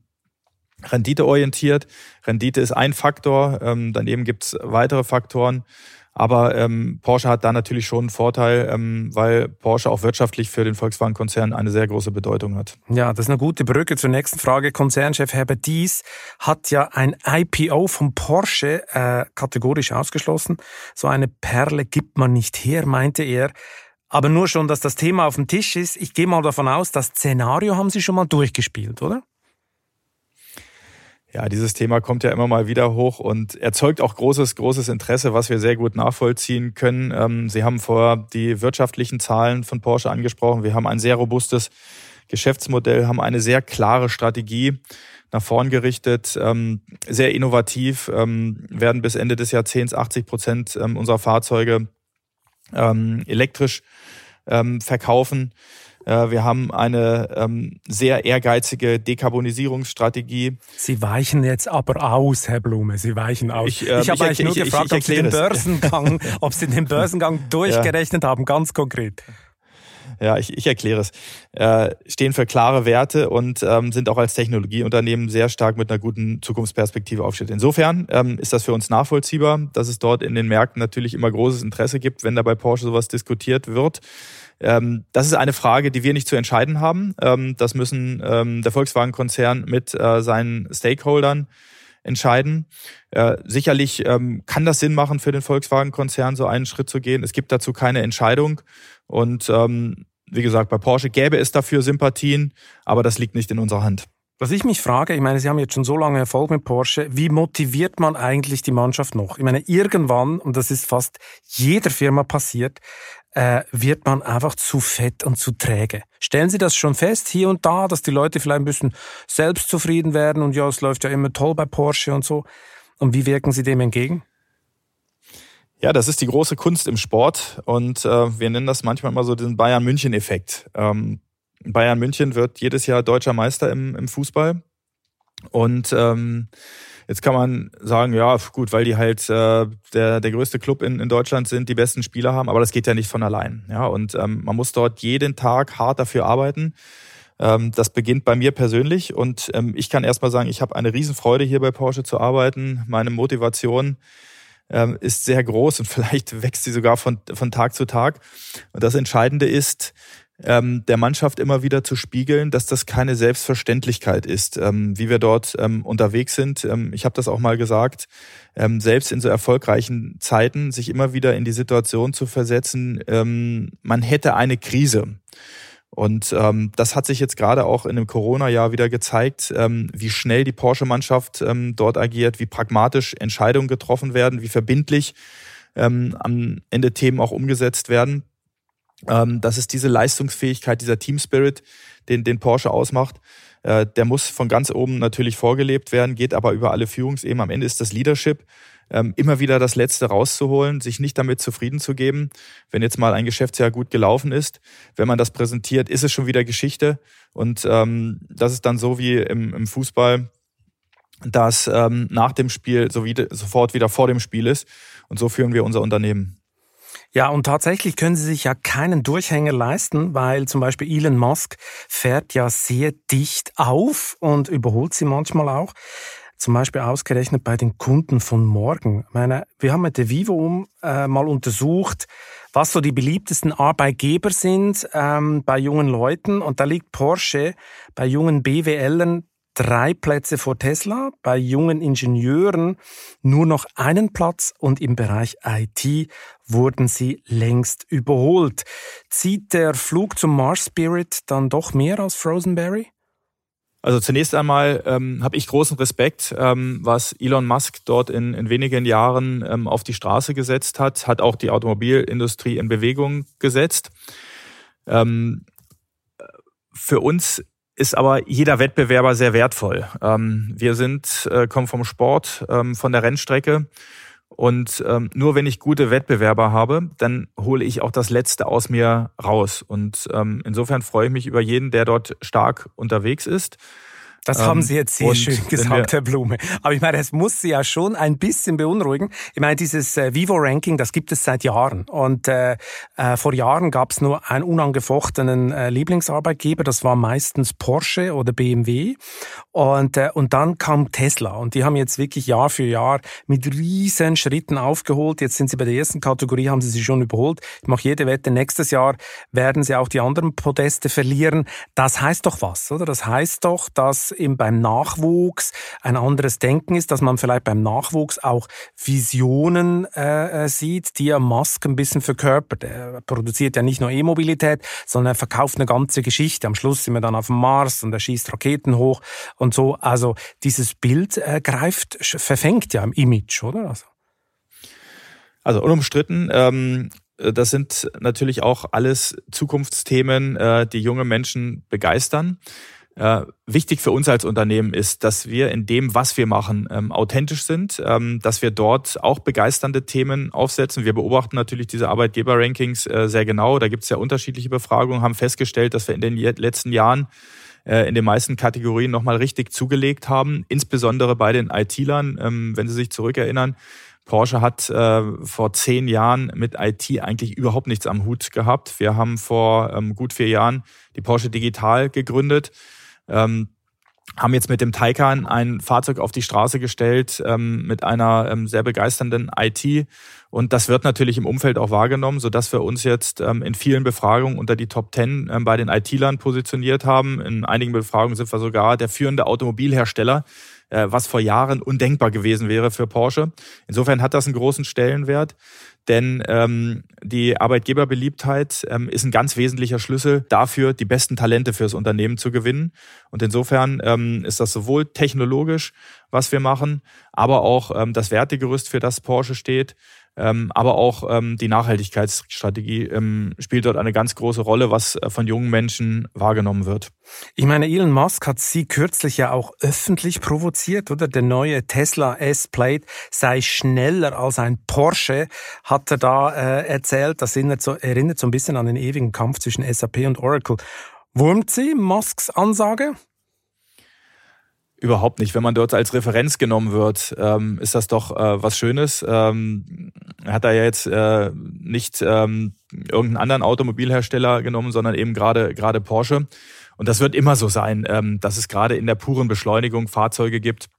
renditeorientiert. Rendite ist ein Faktor, ähm, daneben gibt's weitere Faktoren. Aber ähm, Porsche hat da natürlich schon einen Vorteil, ähm, weil Porsche auch wirtschaftlich für den Volkswagen-Konzern eine sehr große Bedeutung hat. Ja, das ist eine gute Brücke zur nächsten Frage. Konzernchef Herbert Dies hat ja ein IPO von Porsche äh, kategorisch ausgeschlossen. So eine Perle gibt man nicht her, meinte er. Aber nur schon, dass das Thema auf dem Tisch ist. Ich gehe mal davon aus, das Szenario haben Sie schon mal durchgespielt, oder? Ja, dieses Thema kommt ja immer mal wieder hoch und erzeugt auch großes, großes Interesse, was wir sehr gut nachvollziehen können. Ähm, Sie haben vorher die wirtschaftlichen Zahlen von Porsche angesprochen. Wir haben ein sehr robustes Geschäftsmodell, haben eine sehr klare Strategie nach vorn gerichtet, ähm, sehr innovativ, ähm, werden bis Ende des Jahrzehnts 80 Prozent unserer Fahrzeuge elektrisch verkaufen. Äh, wir haben eine ähm, sehr ehrgeizige Dekarbonisierungsstrategie. Sie weichen jetzt aber aus, Herr Blume. Sie weichen aus. Ich, äh, ich habe eigentlich nur ich, gefragt, ich, ob Sie den Börsengang, ob Sie den Börsengang durchgerechnet ja. haben, ganz konkret. Ja, ich, ich erkläre es. Äh, stehen für klare Werte und ähm, sind auch als Technologieunternehmen sehr stark mit einer guten Zukunftsperspektive aufgestellt. Insofern ähm, ist das für uns nachvollziehbar, dass es dort in den Märkten natürlich immer großes Interesse gibt, wenn da bei Porsche sowas diskutiert wird. Ähm, das ist eine Frage, die wir nicht zu entscheiden haben. Ähm, das müssen ähm, der Volkswagen-Konzern mit äh, seinen Stakeholdern entscheiden. Äh, sicherlich ähm, kann das Sinn machen für den Volkswagen-Konzern, so einen Schritt zu gehen. Es gibt dazu keine Entscheidung. Und ähm, wie gesagt, bei Porsche gäbe es dafür Sympathien, aber das liegt nicht in unserer Hand. Was ich mich frage, ich meine, Sie haben jetzt schon so lange Erfolg mit Porsche, wie motiviert man eigentlich die Mannschaft noch? Ich meine, irgendwann, und das ist fast jeder Firma passiert, äh, wird man einfach zu fett und zu träge. Stellen Sie das schon fest, hier und da, dass die Leute vielleicht ein bisschen selbstzufrieden werden und ja, es läuft ja immer toll bei Porsche und so. Und wie wirken Sie dem entgegen? Ja, das ist die große Kunst im Sport und äh, wir nennen das manchmal immer so den Bayern-München-Effekt. Ähm, Bayern München wird jedes Jahr deutscher Meister im, im Fußball und ähm, Jetzt kann man sagen, ja, gut, weil die halt äh, der, der größte Club in, in Deutschland sind, die besten Spieler haben, aber das geht ja nicht von allein. Ja, und ähm, man muss dort jeden Tag hart dafür arbeiten. Ähm, das beginnt bei mir persönlich und ähm, ich kann erstmal sagen, ich habe eine Riesenfreude hier bei Porsche zu arbeiten. Meine Motivation ähm, ist sehr groß und vielleicht wächst sie sogar von, von Tag zu Tag. Und das Entscheidende ist, ähm, der Mannschaft immer wieder zu spiegeln, dass das keine Selbstverständlichkeit ist, ähm, wie wir dort ähm, unterwegs sind. Ähm, ich habe das auch mal gesagt, ähm, selbst in so erfolgreichen Zeiten sich immer wieder in die Situation zu versetzen, ähm, man hätte eine Krise. Und ähm, das hat sich jetzt gerade auch in dem Corona-Jahr wieder gezeigt, ähm, wie schnell die Porsche-Mannschaft ähm, dort agiert, wie pragmatisch Entscheidungen getroffen werden, wie verbindlich ähm, am Ende Themen auch umgesetzt werden. Ähm, das ist diese Leistungsfähigkeit, dieser Team Spirit, den, den Porsche ausmacht. Äh, der muss von ganz oben natürlich vorgelebt werden, geht aber über alle Führungsebenen. Am Ende ist das Leadership ähm, immer wieder das Letzte rauszuholen, sich nicht damit zufrieden zu geben. Wenn jetzt mal ein Geschäftsjahr gut gelaufen ist, wenn man das präsentiert, ist es schon wieder Geschichte. Und ähm, das ist dann so wie im, im Fußball, dass ähm, nach dem Spiel so wie, sofort wieder vor dem Spiel ist. Und so führen wir unser Unternehmen. Ja, und tatsächlich können sie sich ja keinen Durchhänger leisten, weil zum Beispiel Elon Musk fährt ja sehr dicht auf und überholt sie manchmal auch. Zum Beispiel ausgerechnet bei den Kunden von morgen. Ich meine, wir haben mit der Vivo äh, mal untersucht, was so die beliebtesten Arbeitgeber sind ähm, bei jungen Leuten. Und da liegt Porsche bei jungen BWLern drei Plätze vor Tesla, bei jungen Ingenieuren nur noch einen Platz und im Bereich IT wurden sie längst überholt. Zieht der Flug zum Mars Spirit dann doch mehr als Frozenberry? Also zunächst einmal ähm, habe ich großen Respekt, ähm, was Elon Musk dort in, in wenigen Jahren ähm, auf die Straße gesetzt hat, hat auch die Automobilindustrie in Bewegung gesetzt. Ähm, für uns ist aber jeder Wettbewerber sehr wertvoll. Ähm, wir sind, äh, kommen vom Sport, ähm, von der Rennstrecke. Und ähm, nur wenn ich gute Wettbewerber habe, dann hole ich auch das Letzte aus mir raus. Und ähm, insofern freue ich mich über jeden, der dort stark unterwegs ist. Das ähm, haben Sie jetzt sehr schön gesagt, Herr Blume. Aber ich meine, es muss Sie ja schon ein bisschen beunruhigen. Ich meine, dieses äh, Vivo-Ranking, das gibt es seit Jahren. Und äh, äh, vor Jahren gab es nur einen unangefochtenen äh, Lieblingsarbeitgeber. Das war meistens Porsche oder BMW. Und, äh, und dann kam Tesla. Und die haben jetzt wirklich Jahr für Jahr mit riesen Schritten aufgeholt. Jetzt sind sie bei der ersten Kategorie, haben sie sich schon überholt. Ich mache jede Wette, nächstes Jahr werden sie auch die anderen Podeste verlieren. Das heißt doch was, oder? Das heißt doch, dass eben beim Nachwuchs ein anderes Denken ist, dass man vielleicht beim Nachwuchs auch Visionen äh, äh, sieht, die ja Musk ein bisschen verkörpert. Er produziert ja nicht nur E-Mobilität, sondern er verkauft eine ganze Geschichte. Am Schluss sind wir dann auf dem Mars und er schießt Raketen hoch und so. Also dieses Bild äh, greift, verfängt ja im Image, oder? Also, also unumstritten. Ähm das sind natürlich auch alles Zukunftsthemen, äh, die junge Menschen begeistern. Äh, wichtig für uns als Unternehmen ist, dass wir in dem, was wir machen, ähm, authentisch sind, ähm, dass wir dort auch begeisternde Themen aufsetzen. Wir beobachten natürlich diese Arbeitgeber-Rankings äh, sehr genau. Da gibt es ja unterschiedliche Befragungen, haben festgestellt, dass wir in den letzten Jahren äh, in den meisten Kategorien nochmal richtig zugelegt haben, insbesondere bei den IT-Lern, ähm, wenn Sie sich zurückerinnern. Porsche hat äh, vor zehn Jahren mit IT eigentlich überhaupt nichts am Hut gehabt. Wir haben vor ähm, gut vier Jahren die Porsche Digital gegründet ähm, haben jetzt mit dem Taycan ein Fahrzeug auf die Straße gestellt ähm, mit einer ähm, sehr begeisternden IT. Und das wird natürlich im Umfeld auch wahrgenommen, sodass wir uns jetzt ähm, in vielen Befragungen unter die Top Ten ähm, bei den IT-Lern positioniert haben. In einigen Befragungen sind wir sogar der führende Automobilhersteller, was vor Jahren undenkbar gewesen wäre für Porsche. Insofern hat das einen großen Stellenwert. Denn ähm, die Arbeitgeberbeliebtheit ähm, ist ein ganz wesentlicher Schlüssel dafür, die besten Talente fürs Unternehmen zu gewinnen. Und insofern ähm, ist das sowohl technologisch, was wir machen, aber auch ähm, das Wertegerüst, für das Porsche steht, aber auch ähm, die Nachhaltigkeitsstrategie ähm, spielt dort eine ganz große Rolle, was äh, von jungen Menschen wahrgenommen wird. Ich meine, Elon Musk hat Sie kürzlich ja auch öffentlich provoziert, oder? Der neue Tesla S-Plate sei schneller als ein Porsche, hat er da äh, erzählt. Das erinnert so, erinnert so ein bisschen an den ewigen Kampf zwischen SAP und Oracle. Wurmt Sie Musks Ansage? Überhaupt nicht. Wenn man dort als Referenz genommen wird, ähm, ist das doch äh, was Schönes. Ähm, hat er ja jetzt äh, nicht ähm, irgendeinen anderen Automobilhersteller genommen, sondern eben gerade gerade Porsche. Und das wird immer so sein, ähm, dass es gerade in der puren Beschleunigung Fahrzeuge gibt,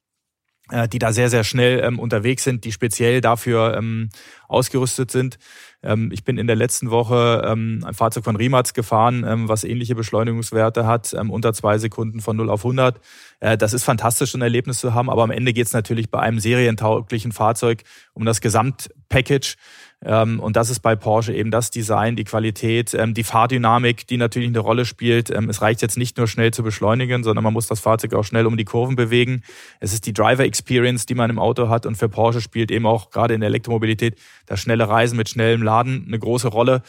äh, die da sehr, sehr schnell ähm, unterwegs sind, die speziell dafür ähm, ausgerüstet sind. Ähm, ich bin in der letzten Woche ähm, ein Fahrzeug von Rimac gefahren, ähm, was ähnliche Beschleunigungswerte hat, unter zwei Sekunden von 0 auf 100. Äh, das ist fantastisch, ein Erlebnis zu haben, aber am Ende geht es natürlich bei einem serientauglichen Fahrzeug um das Gesamtpackage. Ähm, und das ist bei Porsche eben das Design, die Qualität, ähm, die Fahrdynamik, die natürlich eine Rolle spielt. Ähm, es reicht jetzt nicht nur schnell zu beschleunigen, sondern man muss das Fahrzeug auch schnell um die Kurven bewegen. Es ist die Driver Experience, die man im Auto hat. Und für Porsche spielt eben auch gerade in der Elektromobilität das schnelle Reisen mit schnellem Laden eine große Rolle.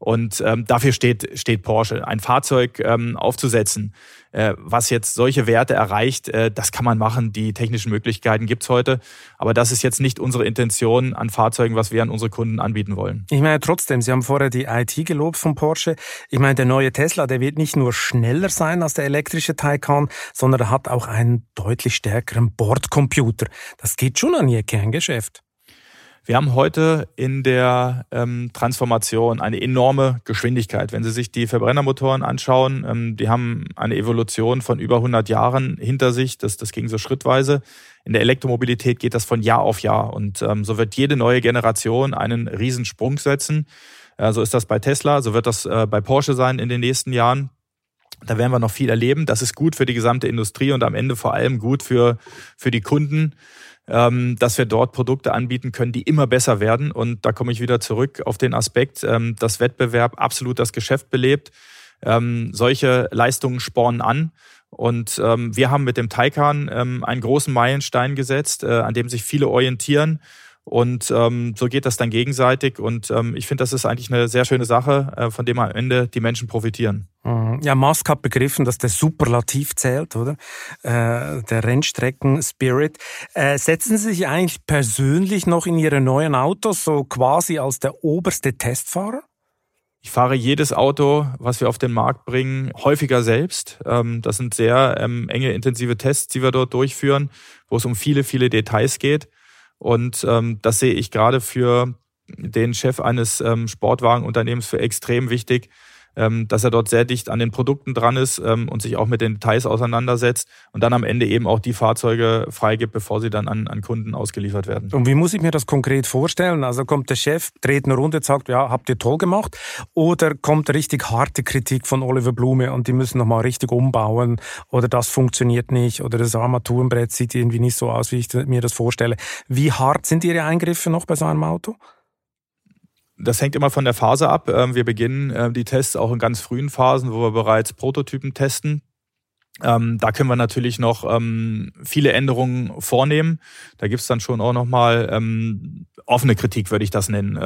Und ähm, dafür steht, steht Porsche. Ein Fahrzeug ähm, aufzusetzen, äh, was jetzt solche Werte erreicht, äh, das kann man machen. Die technischen Möglichkeiten gibt's heute. Aber das ist jetzt nicht unsere Intention an Fahrzeugen, was wir an unsere Kunden anbieten wollen. Ich meine trotzdem, Sie haben vorher die IT gelobt von Porsche. Ich meine, der neue Tesla, der wird nicht nur schneller sein als der elektrische Taycan, sondern er hat auch einen deutlich stärkeren Bordcomputer. Das geht schon an Ihr Kerngeschäft. Wir haben heute in der ähm, Transformation eine enorme Geschwindigkeit. Wenn Sie sich die Verbrennermotoren anschauen, ähm, die haben eine Evolution von über 100 Jahren hinter sich. Das, das ging so schrittweise. In der Elektromobilität geht das von Jahr auf Jahr. Und ähm, so wird jede neue Generation einen Riesensprung setzen. Äh, so ist das bei Tesla, so wird das äh, bei Porsche sein in den nächsten Jahren. Da werden wir noch viel erleben. Das ist gut für die gesamte Industrie und am Ende vor allem gut für, für die Kunden ähm, dass wir dort Produkte anbieten können, die immer besser werden. Und da komme ich wieder zurück auf den Aspekt, ähm, dass Wettbewerb absolut das Geschäft belebt. Ähm, solche Leistungen spornen an. Und ähm, wir haben mit dem Taycan ähm, einen großen Meilenstein gesetzt, äh, an dem sich viele orientieren. Und ähm, so geht das dann gegenseitig. Und ähm, ich finde, das ist eigentlich eine sehr schöne Sache, äh, von dem am Ende die Menschen profitieren. Mhm. Ja, Musk hat begriffen, dass der Superlativ zählt, oder? Äh, der Rennstrecken-Spirit. Äh, setzen Sie sich eigentlich persönlich noch in Ihre neuen Autos so quasi als der oberste Testfahrer? Ich fahre jedes Auto, was wir auf den Markt bringen, häufiger selbst. Ähm, das sind sehr ähm, enge, intensive Tests, die wir dort durchführen, wo es um viele, viele Details geht. Und ähm, das sehe ich gerade für den Chef eines ähm, Sportwagenunternehmens für extrem wichtig, dass er dort sehr dicht an den Produkten dran ist ähm, und sich auch mit den Details auseinandersetzt und dann am Ende eben auch die Fahrzeuge freigibt, bevor sie dann an, an Kunden ausgeliefert werden. Und wie muss ich mir das konkret vorstellen? Also kommt der Chef, dreht eine Runde, sagt, ja, habt ihr toll gemacht? Oder kommt richtig harte Kritik von Oliver Blume und die müssen nochmal richtig umbauen oder das funktioniert nicht oder das Armaturenbrett sieht irgendwie nicht so aus, wie ich mir das vorstelle. Wie hart sind Ihre Eingriffe noch bei so einem Auto? Das hängt immer von der Phase ab. Ähm, wir beginnen ähm, die Tests auch in ganz frühen Phasen, wo wir bereits Prototypen testen. Ähm, da können wir natürlich noch viele Änderungen vornehmen. Da gibt's dann schon auch nochmal ähm, offene Kritik, würde ich das nennen.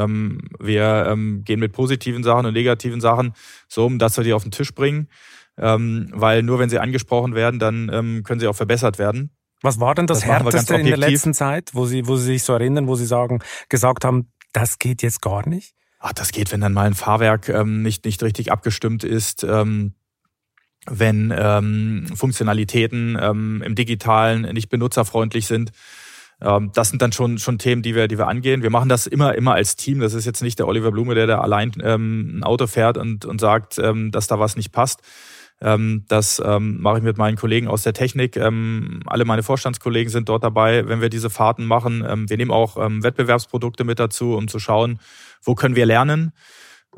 wir gehen mit positiven Sachen und negativen Sachen so um, dass wir die auf den Tisch bringen. weil nur wenn sie angesprochen werden, dann können sie auch verbessert werden. Was war denn das, das Härteste in der letzten Zeit, wo Sie, wo Sie sich so erinnern, wo Sie sagen, gesagt haben, das geht jetzt gar nicht? Ach, das geht, wenn dann mal ein Fahrwerk ähm, nicht, nicht richtig abgestimmt ist. Ähm, wenn ähm, Funktionalitäten ähm, im Digitalen nicht benutzerfreundlich sind. Ähm, das sind dann schon, schon Themen, die wir, die wir angehen. Wir machen das immer, immer als Team. Das ist jetzt nicht der Oliver Blume, der da allein ähm, ein Auto fährt und, und sagt, ähm, dass da was nicht passt. Ähm, das ähm, mache ich mit meinen Kollegen aus der Technik. Ähm, alle meine Vorstandskollegen sind dort dabei, wenn wir diese Fahrten machen. Ähm, wir nehmen auch ähm, Wettbewerbsprodukte mit dazu, um zu schauen, wo können wir lernen.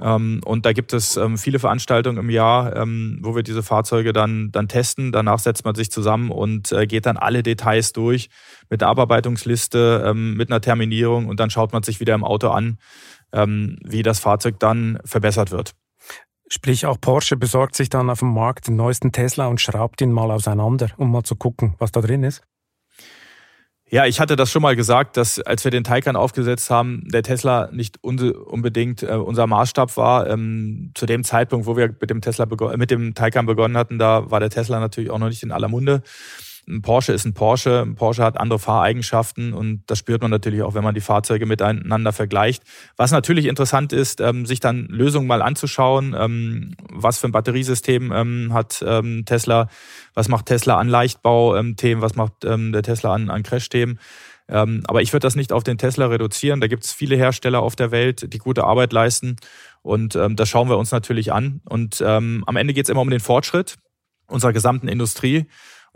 Ähm, und da gibt es viele Veranstaltungen im Jahr, wo wir diese Fahrzeuge dann, dann testen. Danach setzt man sich zusammen und äh, geht dann alle Details durch mit der Abarbeitungsliste, mit einer Terminierung und dann schaut man sich wieder im Auto an, wie das Fahrzeug dann verbessert wird. Sprich, auch Porsche besorgt sich dann auf dem Markt den neuesten Tesla und schraubt ihn mal auseinander, um mal zu gucken, was da drin ist. Ja, ich hatte das schon mal gesagt, dass als wir den Taycan aufgesetzt haben, der Tesla nicht unbedingt äh, unser Maßstab war. Ähm, zu dem Zeitpunkt, wo wir mit dem Tesla mit dem Taycan begonnen hatten, da war der Tesla natürlich auch noch nicht in aller Munde. Ein Porsche ist ein Porsche. Ein Porsche hat andere Fahreigenschaften und das spürt man natürlich auch, wenn man die Fahrzeuge miteinander vergleicht. Was natürlich interessant ist, ähm, sich dann Lösungen mal anzuschauen. Ähm, was für ein Batteriesystem ähm, hat Tesla? Was macht Tesla an Leichtbau-Themen? Was macht der Tesla an, an Crash-Themen? Ähm, aber ich würde das nicht auf den Tesla reduzieren. Da gibt es viele Hersteller auf der Welt, die gute Arbeit leisten. Und ähm, das schauen wir uns natürlich an. Und ähm, am Ende geht es immer um den Fortschritt unserer gesamten Industrie.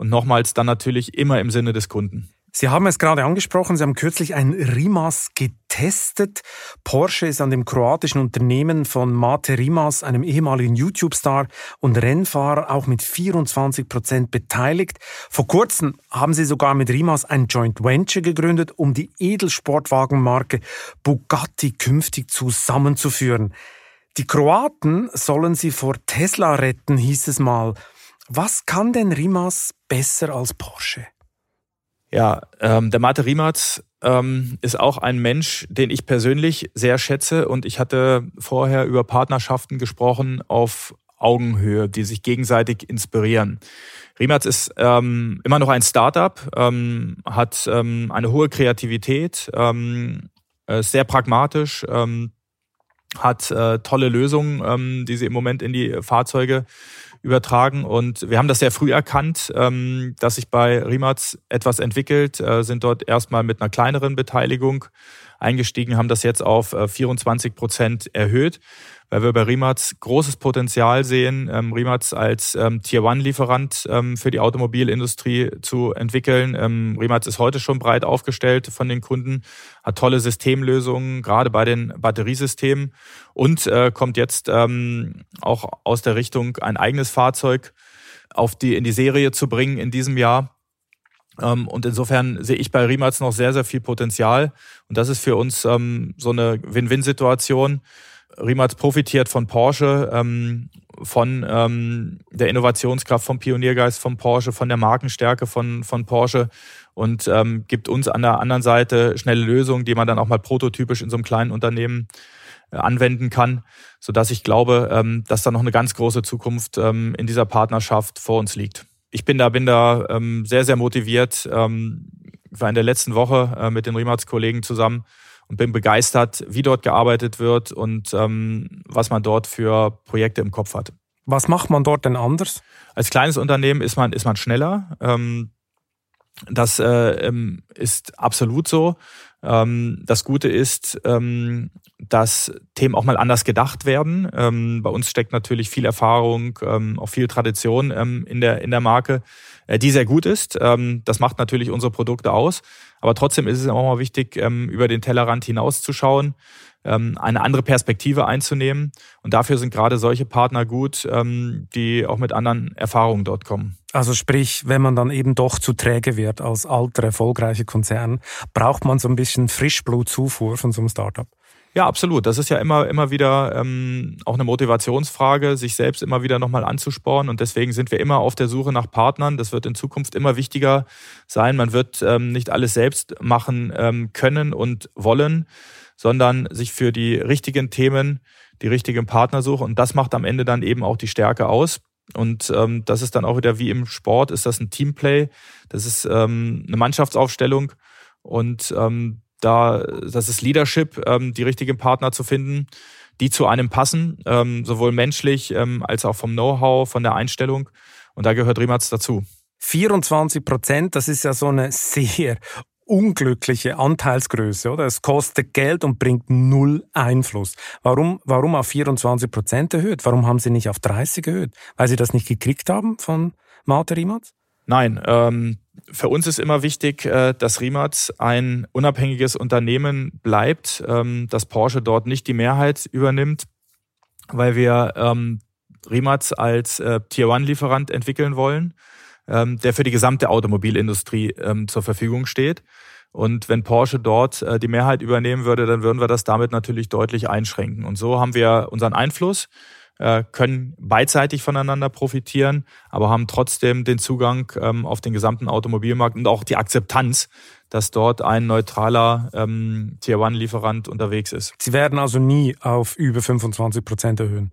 Und nochmals dann natürlich immer im Sinne des Kunden. Sie haben es gerade angesprochen, Sie haben kürzlich ein Rimas getestet. Porsche ist an dem kroatischen Unternehmen von Mate Rimas, einem ehemaligen YouTube-Star und Rennfahrer, auch mit 24 Prozent beteiligt. Vor kurzem haben Sie sogar mit Rimas ein Joint Venture gegründet, um die Edelsportwagenmarke Bugatti künftig zusammenzuführen. Die Kroaten sollen sie vor Tesla retten, hieß es mal. Was kann denn Rimas besser als Porsche? Ja, ähm, der Mate Riemertz ähm, ist auch ein Mensch, den ich persönlich sehr schätze und ich hatte vorher über Partnerschaften gesprochen auf Augenhöhe, die sich gegenseitig inspirieren. Riemertz ist ähm, immer noch ein Startup, ähm, hat ähm, eine hohe Kreativität, ähm, ist sehr pragmatisch, ähm, hat äh, tolle Lösungen, ähm, die sie im Moment in die Fahrzeuge übertragen. Und wir haben das sehr früh erkannt, ähm, dass sich bei Rimac etwas entwickelt, äh, sind dort erstmal mit einer kleineren Beteiligung eingestiegen, haben das jetzt auf 24 äh, Prozent erhöht weil wir bei Rimac großes Potenzial sehen, ähm, Rimac als ähm, Tier-One-Lieferant ähm, für die Automobilindustrie zu entwickeln. Ähm, Rimac ist heute schon breit aufgestellt von den Kunden, hat tolle Systemlösungen, gerade bei den Batteriesystemen und äh, kommt jetzt ähm, auch aus der Richtung, ein eigenes Fahrzeug auf die, in die Serie zu bringen in diesem Jahr. Ähm, und insofern sehe ich bei Rimac noch sehr, sehr viel Potenzial. Und das ist für uns ähm, so eine Win-Win-Situation. Rimac profitiert von Porsche, ähm, von der Innovationskraft, vom Pioniergeist von Porsche, von der Markenstärke von, von Porsche und gibt uns an der anderen Seite schnelle Lösungen, die man dann auch mal prototypisch in so einem kleinen Unternehmen äh, anwenden kann, so dass ich glaube, dass da noch eine ganz große Zukunft in dieser Partnerschaft vor uns liegt. Ich bin da, bin da ähm, sehr, sehr motiviert. Ähm, ich war in der letzten Woche äh, mit den Rimac-Kollegen zusammen und bin begeistert, wie dort gearbeitet wird und ähm, was man dort für Projekte im Kopf hat. Was macht man dort denn anders? Als kleines Unternehmen ist man, ist man schneller. Ähm, das äh, ähm, ist absolut so. Ähm, das Gute ist, ähm, dass Themen auch mal anders gedacht werden. Ähm, bei uns steckt natürlich viel Erfahrung, ähm, auch viel Tradition ähm, in, der, in der Marke, äh, die sehr gut ist. Das macht natürlich unsere Produkte aus. Aber trotzdem ist es auch mal wichtig, ähm, über den Tellerrand hinauszuschauen, ähm, eine andere Perspektive einzunehmen. Und dafür sind gerade solche Partner gut, ähm, die auch mit anderen Erfahrungen dort kommen. Also sprich, wenn man dann eben doch zu träge wird als alter, erfolgreicher Konzern, braucht man so ein bisschen Frischblutzufuhr von so einem Startup. Ja, absolut. Das ist ja immer, immer wieder ähm, auch eine Motivationsfrage, sich selbst immer wieder nochmal anzusporen. Und deswegen sind wir immer auf der Suche nach Partnern. Das wird in Zukunft immer wichtiger sein. Man wird ähm, nicht alles selbst machen ähm, können und wollen, sondern sich für die richtigen Themen die richtigen Partner suchen. Und das macht am Ende dann eben auch die Stärke aus. Und ähm, das ist dann auch wieder wie im Sport, ist das ein Teamplay, das ist ähm, eine Mannschaftsaufstellung. Und ähm, da, das ist Leadership, ähm, die richtigen Partner zu finden, die zu einem passen, ähm, sowohl menschlich ähm, als auch vom Know-how, von der Einstellung. Und da gehört Rimatz dazu. 24 Prozent, das ist ja so eine sehr unglückliche Anteilsgröße, oder? Es kostet Geld und bringt null Einfluss. Warum, warum auf 24 Prozent erhöht? Warum haben Sie nicht auf 30 erhöht? Weil Sie das nicht gekriegt haben von Mate Rimatz? Nein, ähm, für uns ist immer wichtig, äh, dass Rimac ein unabhängiges Unternehmen bleibt, ähm, dass Porsche dort nicht die Mehrheit übernimmt, weil wir ähm, Rimac als äh, Tier-One-Lieferant entwickeln wollen, ähm, der für die gesamte Automobilindustrie zur Verfügung steht. Und wenn Porsche dort äh, die Mehrheit übernehmen würde, dann würden wir das damit natürlich deutlich einschränken. Und so haben wir unseren Einfluss können beidseitig voneinander profitieren, aber haben trotzdem den Zugang ähm, auf den gesamten Automobilmarkt und auch die Akzeptanz, dass dort ein neutraler ähm, Tier-One-Lieferant unterwegs ist. Sie werden also nie auf über 25 Prozent erhöhen.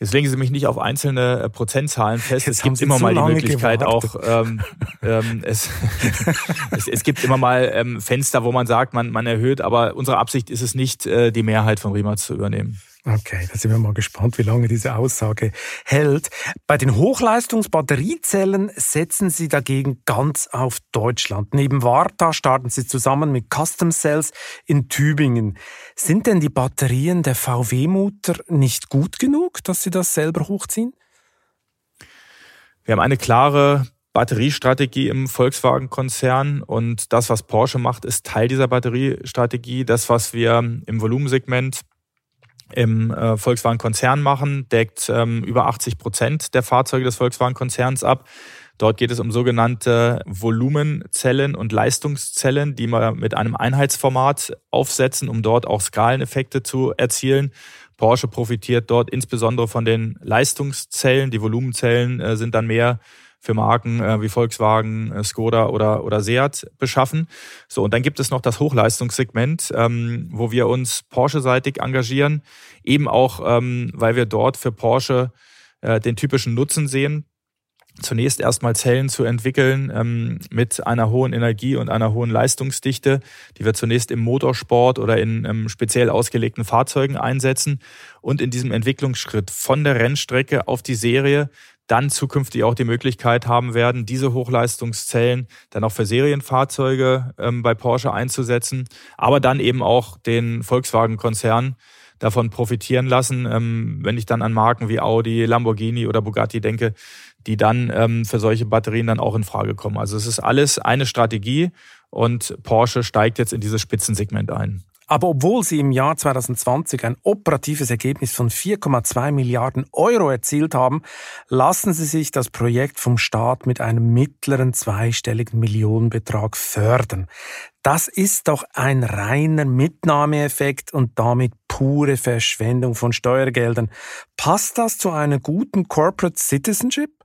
Jetzt legen Sie mich nicht auf einzelne äh, Prozentzahlen fest. Jetzt es gibt immer mal die Möglichkeit gewartet. auch, ähm, ähm, es, es, es, gibt immer mal ähm, Fenster, wo man sagt, man, man erhöht, aber unsere Absicht ist es nicht, äh, die Mehrheit von Riemann zu übernehmen. Okay, da sind wir mal gespannt, wie lange diese Aussage hält. Bei den Hochleistungsbatteriezellen setzen Sie dagegen ganz auf Deutschland. Neben Varta starten Sie zusammen mit Custom Cells in Tübingen. Sind denn die Batterien der VW-Mutter nicht gut genug, dass Sie das selber hochziehen? Wir haben eine klare Batteriestrategie im Volkswagen-Konzern und das, was Porsche macht, ist Teil dieser Batteriestrategie. Das, was wir im Volumensegment im äh, Volkswagen-Konzern machen, deckt ähm, über 80 Prozent der Fahrzeuge des Volkswagen-Konzerns ab. Dort geht es um sogenannte Volumenzellen und Leistungszellen, die wir mit einem Einheitsformat aufsetzen, um dort auch Skaleneffekte zu erzielen. Porsche profitiert dort insbesondere von den Leistungszellen. Die Volumenzellen äh, sind dann mehr für Marken äh, wie Volkswagen, äh, Skoda oder, oder Seat beschaffen. So, und dann gibt es noch das Hochleistungssegment, ähm, wo wir uns Porsche-seitig engagieren, eben auch, ähm, weil wir dort für Porsche äh, den typischen Nutzen sehen. Zunächst erstmal Zellen zu entwickeln ähm, mit einer hohen Energie und einer hohen Leistungsdichte, die wir zunächst im Motorsport oder in ähm, speziell ausgelegten Fahrzeugen einsetzen. Und in diesem Entwicklungsschritt von der Rennstrecke auf die Serie dann zukünftig auch die Möglichkeit haben werden, diese Hochleistungszellen dann auch für Serienfahrzeuge ähm, bei Porsche einzusetzen, aber dann eben auch den Volkswagen-Konzern davon profitieren lassen. Ähm, wenn ich dann an Marken wie Audi, Lamborghini oder Bugatti denke, die dann ähm, für solche Batterien dann auch in Frage kommen. Also es ist alles eine Strategie und Porsche steigt jetzt in dieses Spitzensegment ein. Aber obwohl sie im Jahr 2020 ein operatives Ergebnis von 4,2 Milliarden Euro erzielt haben, lassen sie sich das Projekt vom Staat mit einem mittleren zweistelligen Millionenbetrag fördern. Das ist doch ein reiner Mitnahmeeffekt und damit pure Verschwendung von Steuergeldern. Passt das zu einer guten Corporate Citizenship?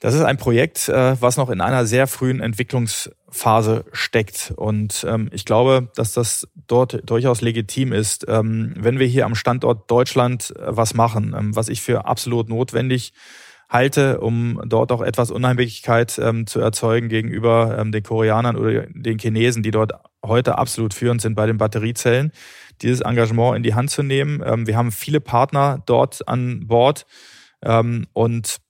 Das ist ein Projekt, äh, was noch in einer sehr frühen Entwicklungsphase steckt. Und ähm, ich glaube, dass das dort durchaus legitim ist, ähm, wenn wir hier am Standort Deutschland äh, was machen, ähm, was ich für absolut notwendig halte, um dort auch etwas Unheimlichkeit zu erzeugen gegenüber den Koreanern oder den Chinesen, die dort heute absolut führend sind bei den Batteriezellen, dieses Engagement in die Hand zu nehmen. wir haben viele Partner dort an Bord und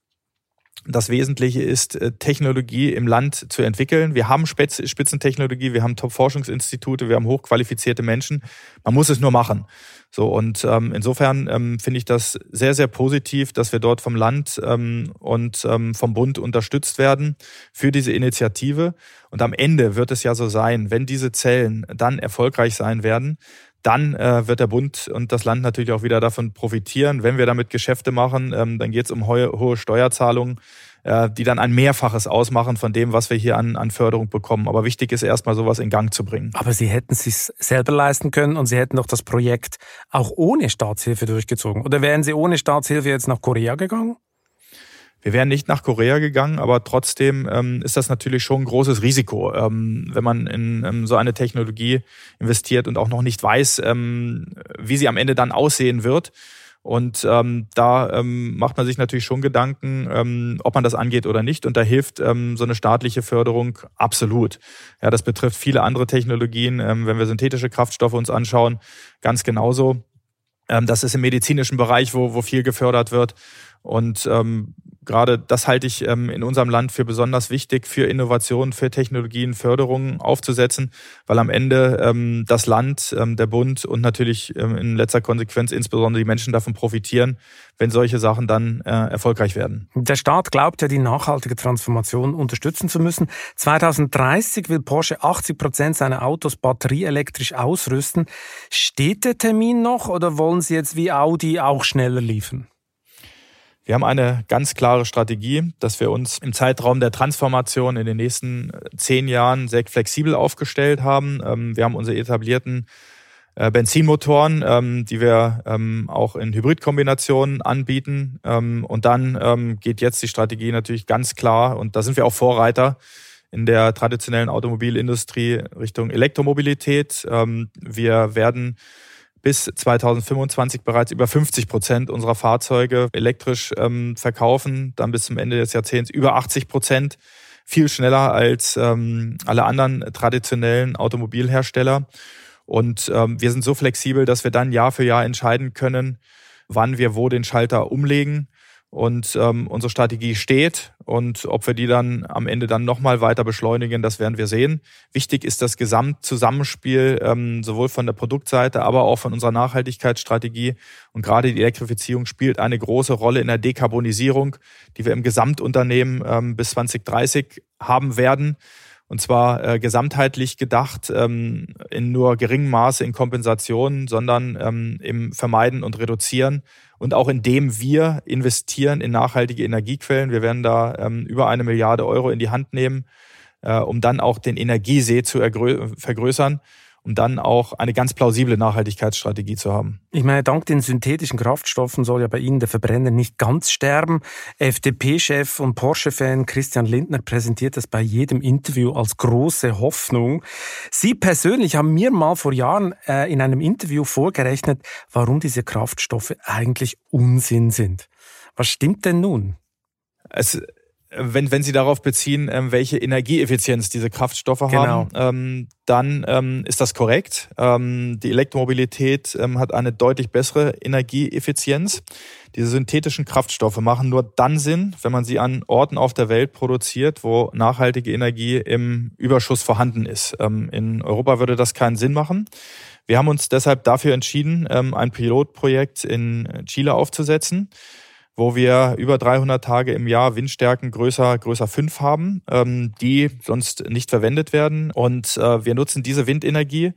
das Wesentliche ist, äh, Technologie im Land zu entwickeln. Wir haben Spitzentechnologie, wir haben Top-Forschungsinstitute, wir haben hochqualifizierte Menschen. Man muss es nur machen. So und ähm, insofern ähm, finde ich das sehr, sehr positiv, dass wir dort vom Land ähm, und ähm, vom Bund unterstützt werden für diese Initiative. Und am Ende wird es ja so sein, wenn diese Zellen dann erfolgreich sein werden, dann äh, wird der Bund und das Land natürlich auch wieder davon profitieren. Wenn wir damit Geschäfte machen, ähm, dann geht es um hohe, hohe Steuerzahlungen, äh, die dann ein Mehrfaches ausmachen von dem, was wir hier an, an Förderung bekommen. Aber wichtig ist erstmal sowas in Gang zu bringen. Aber Sie hätten es sich selber leisten können und Sie hätten doch das Projekt auch ohne Staatshilfe durchgezogen. Oder wären Sie ohne Staatshilfe jetzt nach Korea gegangen? Wir wären nicht nach Korea gegangen, aber trotzdem ähm, ist das natürlich schon ein großes Risiko, ähm, wenn man in ähm, so eine Technologie investiert und auch noch nicht weiß, ähm, wie sie am Ende dann aussehen wird. Und ähm, da ähm, macht man sich natürlich schon Gedanken, ob man das angeht oder nicht. Und da hilft so eine staatliche Förderung absolut. Ja, das betrifft viele andere Technologien. Wenn wir synthetische Kraftstoffe uns anschauen, ganz genauso. Das ist im medizinischen Bereich, wo, wo viel gefördert wird. Und ähm, gerade das halte ich ähm, in unserem Land für besonders wichtig, für Innovationen, für Technologien, Förderungen aufzusetzen, weil am Ende ähm, das Land, ähm, der Bund und natürlich in letzter Konsequenz insbesondere die Menschen davon profitieren, wenn solche Sachen dann äh, erfolgreich werden. Der Staat glaubt ja, die nachhaltige Transformation unterstützen zu müssen. 2030 will Porsche 80 Prozent seiner Autos batterieelektrisch ausrüsten. Steht der Termin noch oder wollen Sie jetzt wie Audi auch schneller liefern? Wir haben eine ganz klare Strategie, dass wir uns im Zeitraum der Transformation in den nächsten äh, zehn Jahren sehr flexibel aufgestellt haben. Ähm, wir haben unsere etablierten äh, Benzinmotoren, ähm, die wir ähm, auch in Hybridkombinationen anbieten. Und dann geht jetzt die Strategie natürlich ganz klar, und da sind wir auch Vorreiter in der traditionellen Automobilindustrie Richtung Elektromobilität. Wir werden bis 2025 bereits über 50 Prozent unserer Fahrzeuge elektrisch ähm, verkaufen, dann bis zum Ende des Jahrzehnts über 80 Prozent, viel schneller als ähm, alle anderen traditionellen Automobilhersteller. Und ähm, wir sind so flexibel, dass wir dann Jahr für Jahr entscheiden können, wann wir wo den Schalter umlegen und ähm, unsere Strategie steht und ob wir die dann am Ende dann nochmal weiter beschleunigen, das werden wir sehen. Wichtig ist das Gesamtzusammenspiel ähm, sowohl von der Produktseite, aber auch von unserer Nachhaltigkeitsstrategie und gerade die Elektrifizierung spielt eine große Rolle in der Dekarbonisierung, die wir im Gesamtunternehmen ähm, bis 2030 haben werden. Und zwar äh, gesamtheitlich gedacht, ähm, in nur geringem Maße in Kompensation, sondern ähm, im Vermeiden und Reduzieren und auch indem wir investieren in nachhaltige Energiequellen. Wir werden da ähm, über eine Milliarde Euro in die Hand nehmen, äh, um dann auch den Energiesee zu vergrößern. Um dann auch eine ganz plausible Nachhaltigkeitsstrategie zu haben. Ich meine, dank den synthetischen Kraftstoffen soll ja bei Ihnen der Verbrenner nicht ganz sterben. FDP-Chef und Porsche-Fan Christian Lindner präsentiert das bei jedem Interview als große Hoffnung. Sie persönlich haben mir mal vor Jahren äh, in einem Interview vorgerechnet, warum diese Kraftstoffe eigentlich Unsinn sind. Was stimmt denn nun? Es wenn, wenn Sie darauf beziehen, ähm, welche Energieeffizienz diese Kraftstoffe genau. haben, ähm, dann ähm, ist das korrekt. Ähm, die Elektromobilität ähm, hat eine deutlich bessere Energieeffizienz. Diese synthetischen Kraftstoffe machen nur dann Sinn, wenn man sie an Orten auf der Welt produziert, wo nachhaltige Energie im Überschuss vorhanden ist. Ähm, in Europa würde das keinen Sinn machen. Wir haben uns deshalb dafür entschieden, ein Pilotprojekt in Chile aufzusetzen wo wir über 300 Tage im Jahr Windstärken größer, größer 5 haben, ähm, die sonst nicht verwendet werden. Und äh, wir nutzen diese Windenergie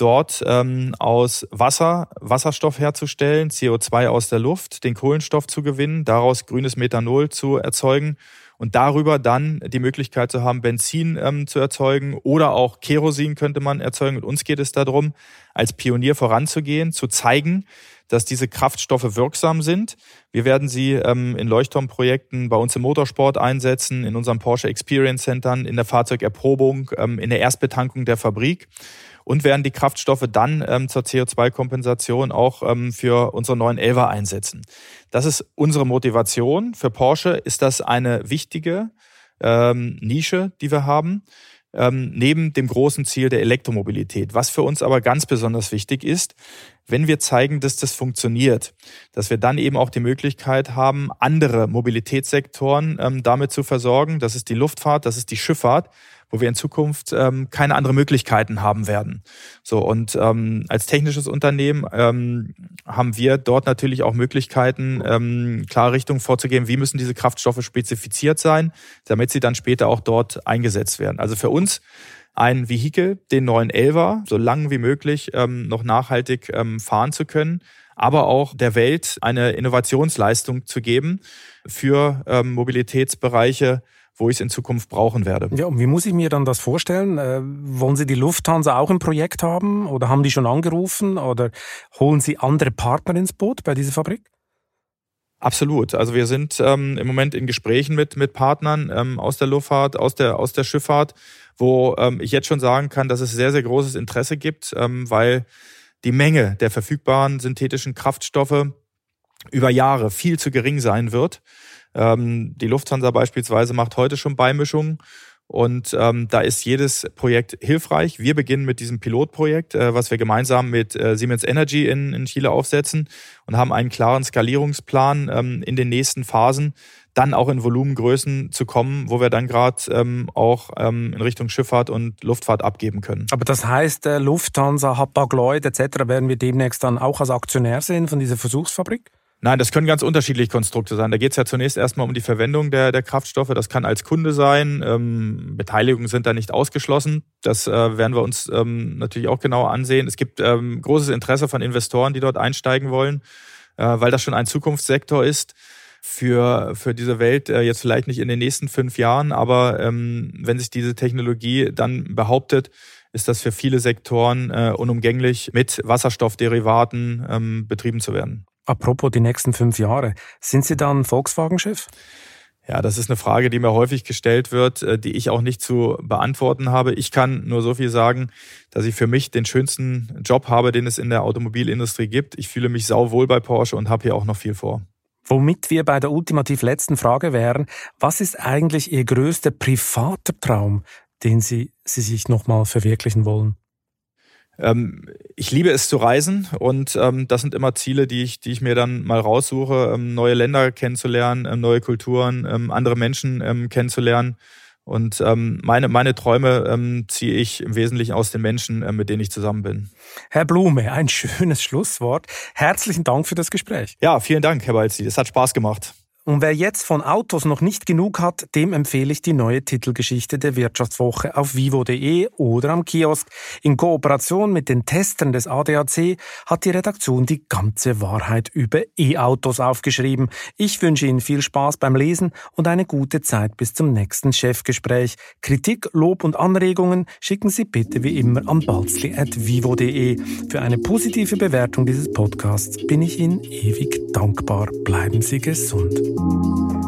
dort ähm, aus Wasser Wasserstoff herzustellen, CO2 aus der Luft, den Kohlenstoff zu gewinnen, daraus grünes Methanol zu erzeugen und darüber dann die Möglichkeit zu haben, Benzin ähm, zu erzeugen oder auch Kerosin könnte man erzeugen. Und uns geht es darum, als Pionier voranzugehen, zu zeigen, dass diese Kraftstoffe wirksam sind. Wir werden sie ähm, in Leuchtturmprojekten bei uns im Motorsport einsetzen, in unseren Porsche Experience Centern, in der Fahrzeugerprobung, ähm, in der Erstbetankung der Fabrik und werden die Kraftstoffe dann ähm, zur CO2-Kompensation auch ähm, für unsere neuen Elva einsetzen. Das ist unsere Motivation. Für Porsche ist das eine wichtige ähm, Nische, die wir haben ähm, neben dem großen Ziel der Elektromobilität. Was für uns aber ganz besonders wichtig ist, wenn wir zeigen, dass das funktioniert, dass wir dann eben auch die Möglichkeit haben, andere Mobilitätssektoren ähm, damit zu versorgen. Das ist die Luftfahrt, das ist die Schifffahrt, wo wir in Zukunft ähm, keine anderen Möglichkeiten haben werden. So und ähm, als technisches Unternehmen ähm, haben wir dort natürlich auch Möglichkeiten, ähm, klare Richtungen vorzugeben, wie müssen diese Kraftstoffe spezifiziert sein, damit sie dann später auch dort eingesetzt werden. Also für uns ein Vehikel, den neuen Elva, so lang wie möglich ähm, noch nachhaltig ähm, fahren zu können, aber auch der Welt eine Innovationsleistung zu geben für ähm, Mobilitätsbereiche, wo ich es in Zukunft brauchen werde. Ja, und wie muss ich mir dann das vorstellen? Äh, wollen Sie die Lufthansa auch im Projekt haben oder haben die schon angerufen oder holen Sie andere Partner ins Boot bei dieser Fabrik? Absolut. Also wir sind ähm, im Moment in Gesprächen mit, mit Partnern ähm, aus der Luftfahrt, aus der, aus der Schifffahrt, wo ähm, ich jetzt schon sagen kann, dass es sehr, sehr großes Interesse gibt, ähm, weil die Menge der verfügbaren synthetischen Kraftstoffe über Jahre viel zu gering sein wird. Ähm, die Lufthansa beispielsweise macht heute schon Beimischungen. Und ähm, da ist jedes Projekt hilfreich. Wir beginnen mit diesem Pilotprojekt, äh, was wir gemeinsam mit äh, Siemens Energy in, in Chile aufsetzen und haben einen klaren Skalierungsplan ähm, in den nächsten Phasen, dann auch in Volumengrößen zu kommen, wo wir dann gerade ähm, auch ähm, in Richtung Schifffahrt und Luftfahrt abgeben können. Aber das heißt, äh, Lufthansa, Hapag-Lloyd etc. werden wir demnächst dann auch als Aktionär sehen von dieser Versuchsfabrik? Nein, das können ganz unterschiedliche Konstrukte sein. Da geht es ja zunächst erstmal um die Verwendung der, der Kraftstoffe. Das kann als Kunde sein. Ähm, Beteiligungen sind da nicht ausgeschlossen. Das äh, werden wir uns ähm, natürlich auch genauer ansehen. Es gibt ähm, großes Interesse von Investoren, die dort einsteigen wollen, äh, weil das schon ein Zukunftssektor ist für, für diese Welt. Äh, jetzt vielleicht nicht in den nächsten fünf Jahren, aber ähm, wenn sich diese Technologie dann behauptet, ist das für viele Sektoren äh, unumgänglich, mit Wasserstoffderivaten ähm, betrieben zu werden. Apropos die nächsten fünf Jahre, sind Sie dann Volkswagen-Chef? Ja, das ist eine Frage, die mir häufig gestellt wird, äh, die ich auch nicht zu beantworten habe. Ich kann nur so viel sagen, dass ich für mich den schönsten Job habe, den es in der Automobilindustrie gibt. Ich fühle mich sauwohl bei Porsche und habe hier auch noch viel vor. Womit wir bei der ultimativ letzten Frage wären, was ist eigentlich Ihr größter privater Traum, den Sie, Sie sich nochmal verwirklichen wollen? Ähm, ich liebe es zu reisen und ähm, das sind immer Ziele, die ich, die ich mir dann mal raussuche, ähm, neue Länder kennenzulernen, ähm, neue Kulturen, ähm, andere Menschen ähm, kennenzulernen. Und ähm, meine, meine Träume ähm, ziehe ich im Wesentlichen aus den Menschen, äh, mit denen ich zusammen bin. Herr Blume, ein schönes Schlusswort. Herzlichen Dank für das Gespräch. Ja, vielen Dank, Herr Balzi. Es hat Spaß gemacht. Und wer jetzt von Autos noch nicht genug hat, dem empfehle ich die neue Titelgeschichte der Wirtschaftswoche auf vivo.de oder am Kiosk. In Kooperation mit den Testern des ADAC hat die Redaktion die ganze Wahrheit über E-Autos aufgeschrieben. Ich wünsche Ihnen viel Spaß beim Lesen und eine gute Zeit bis zum nächsten Chefgespräch. Kritik, Lob und Anregungen schicken Sie bitte wie immer an balzli.vivo.de. Für eine positive Bewertung dieses Podcasts bin ich Ihnen ewig dankbar. Bleiben Sie gesund. Música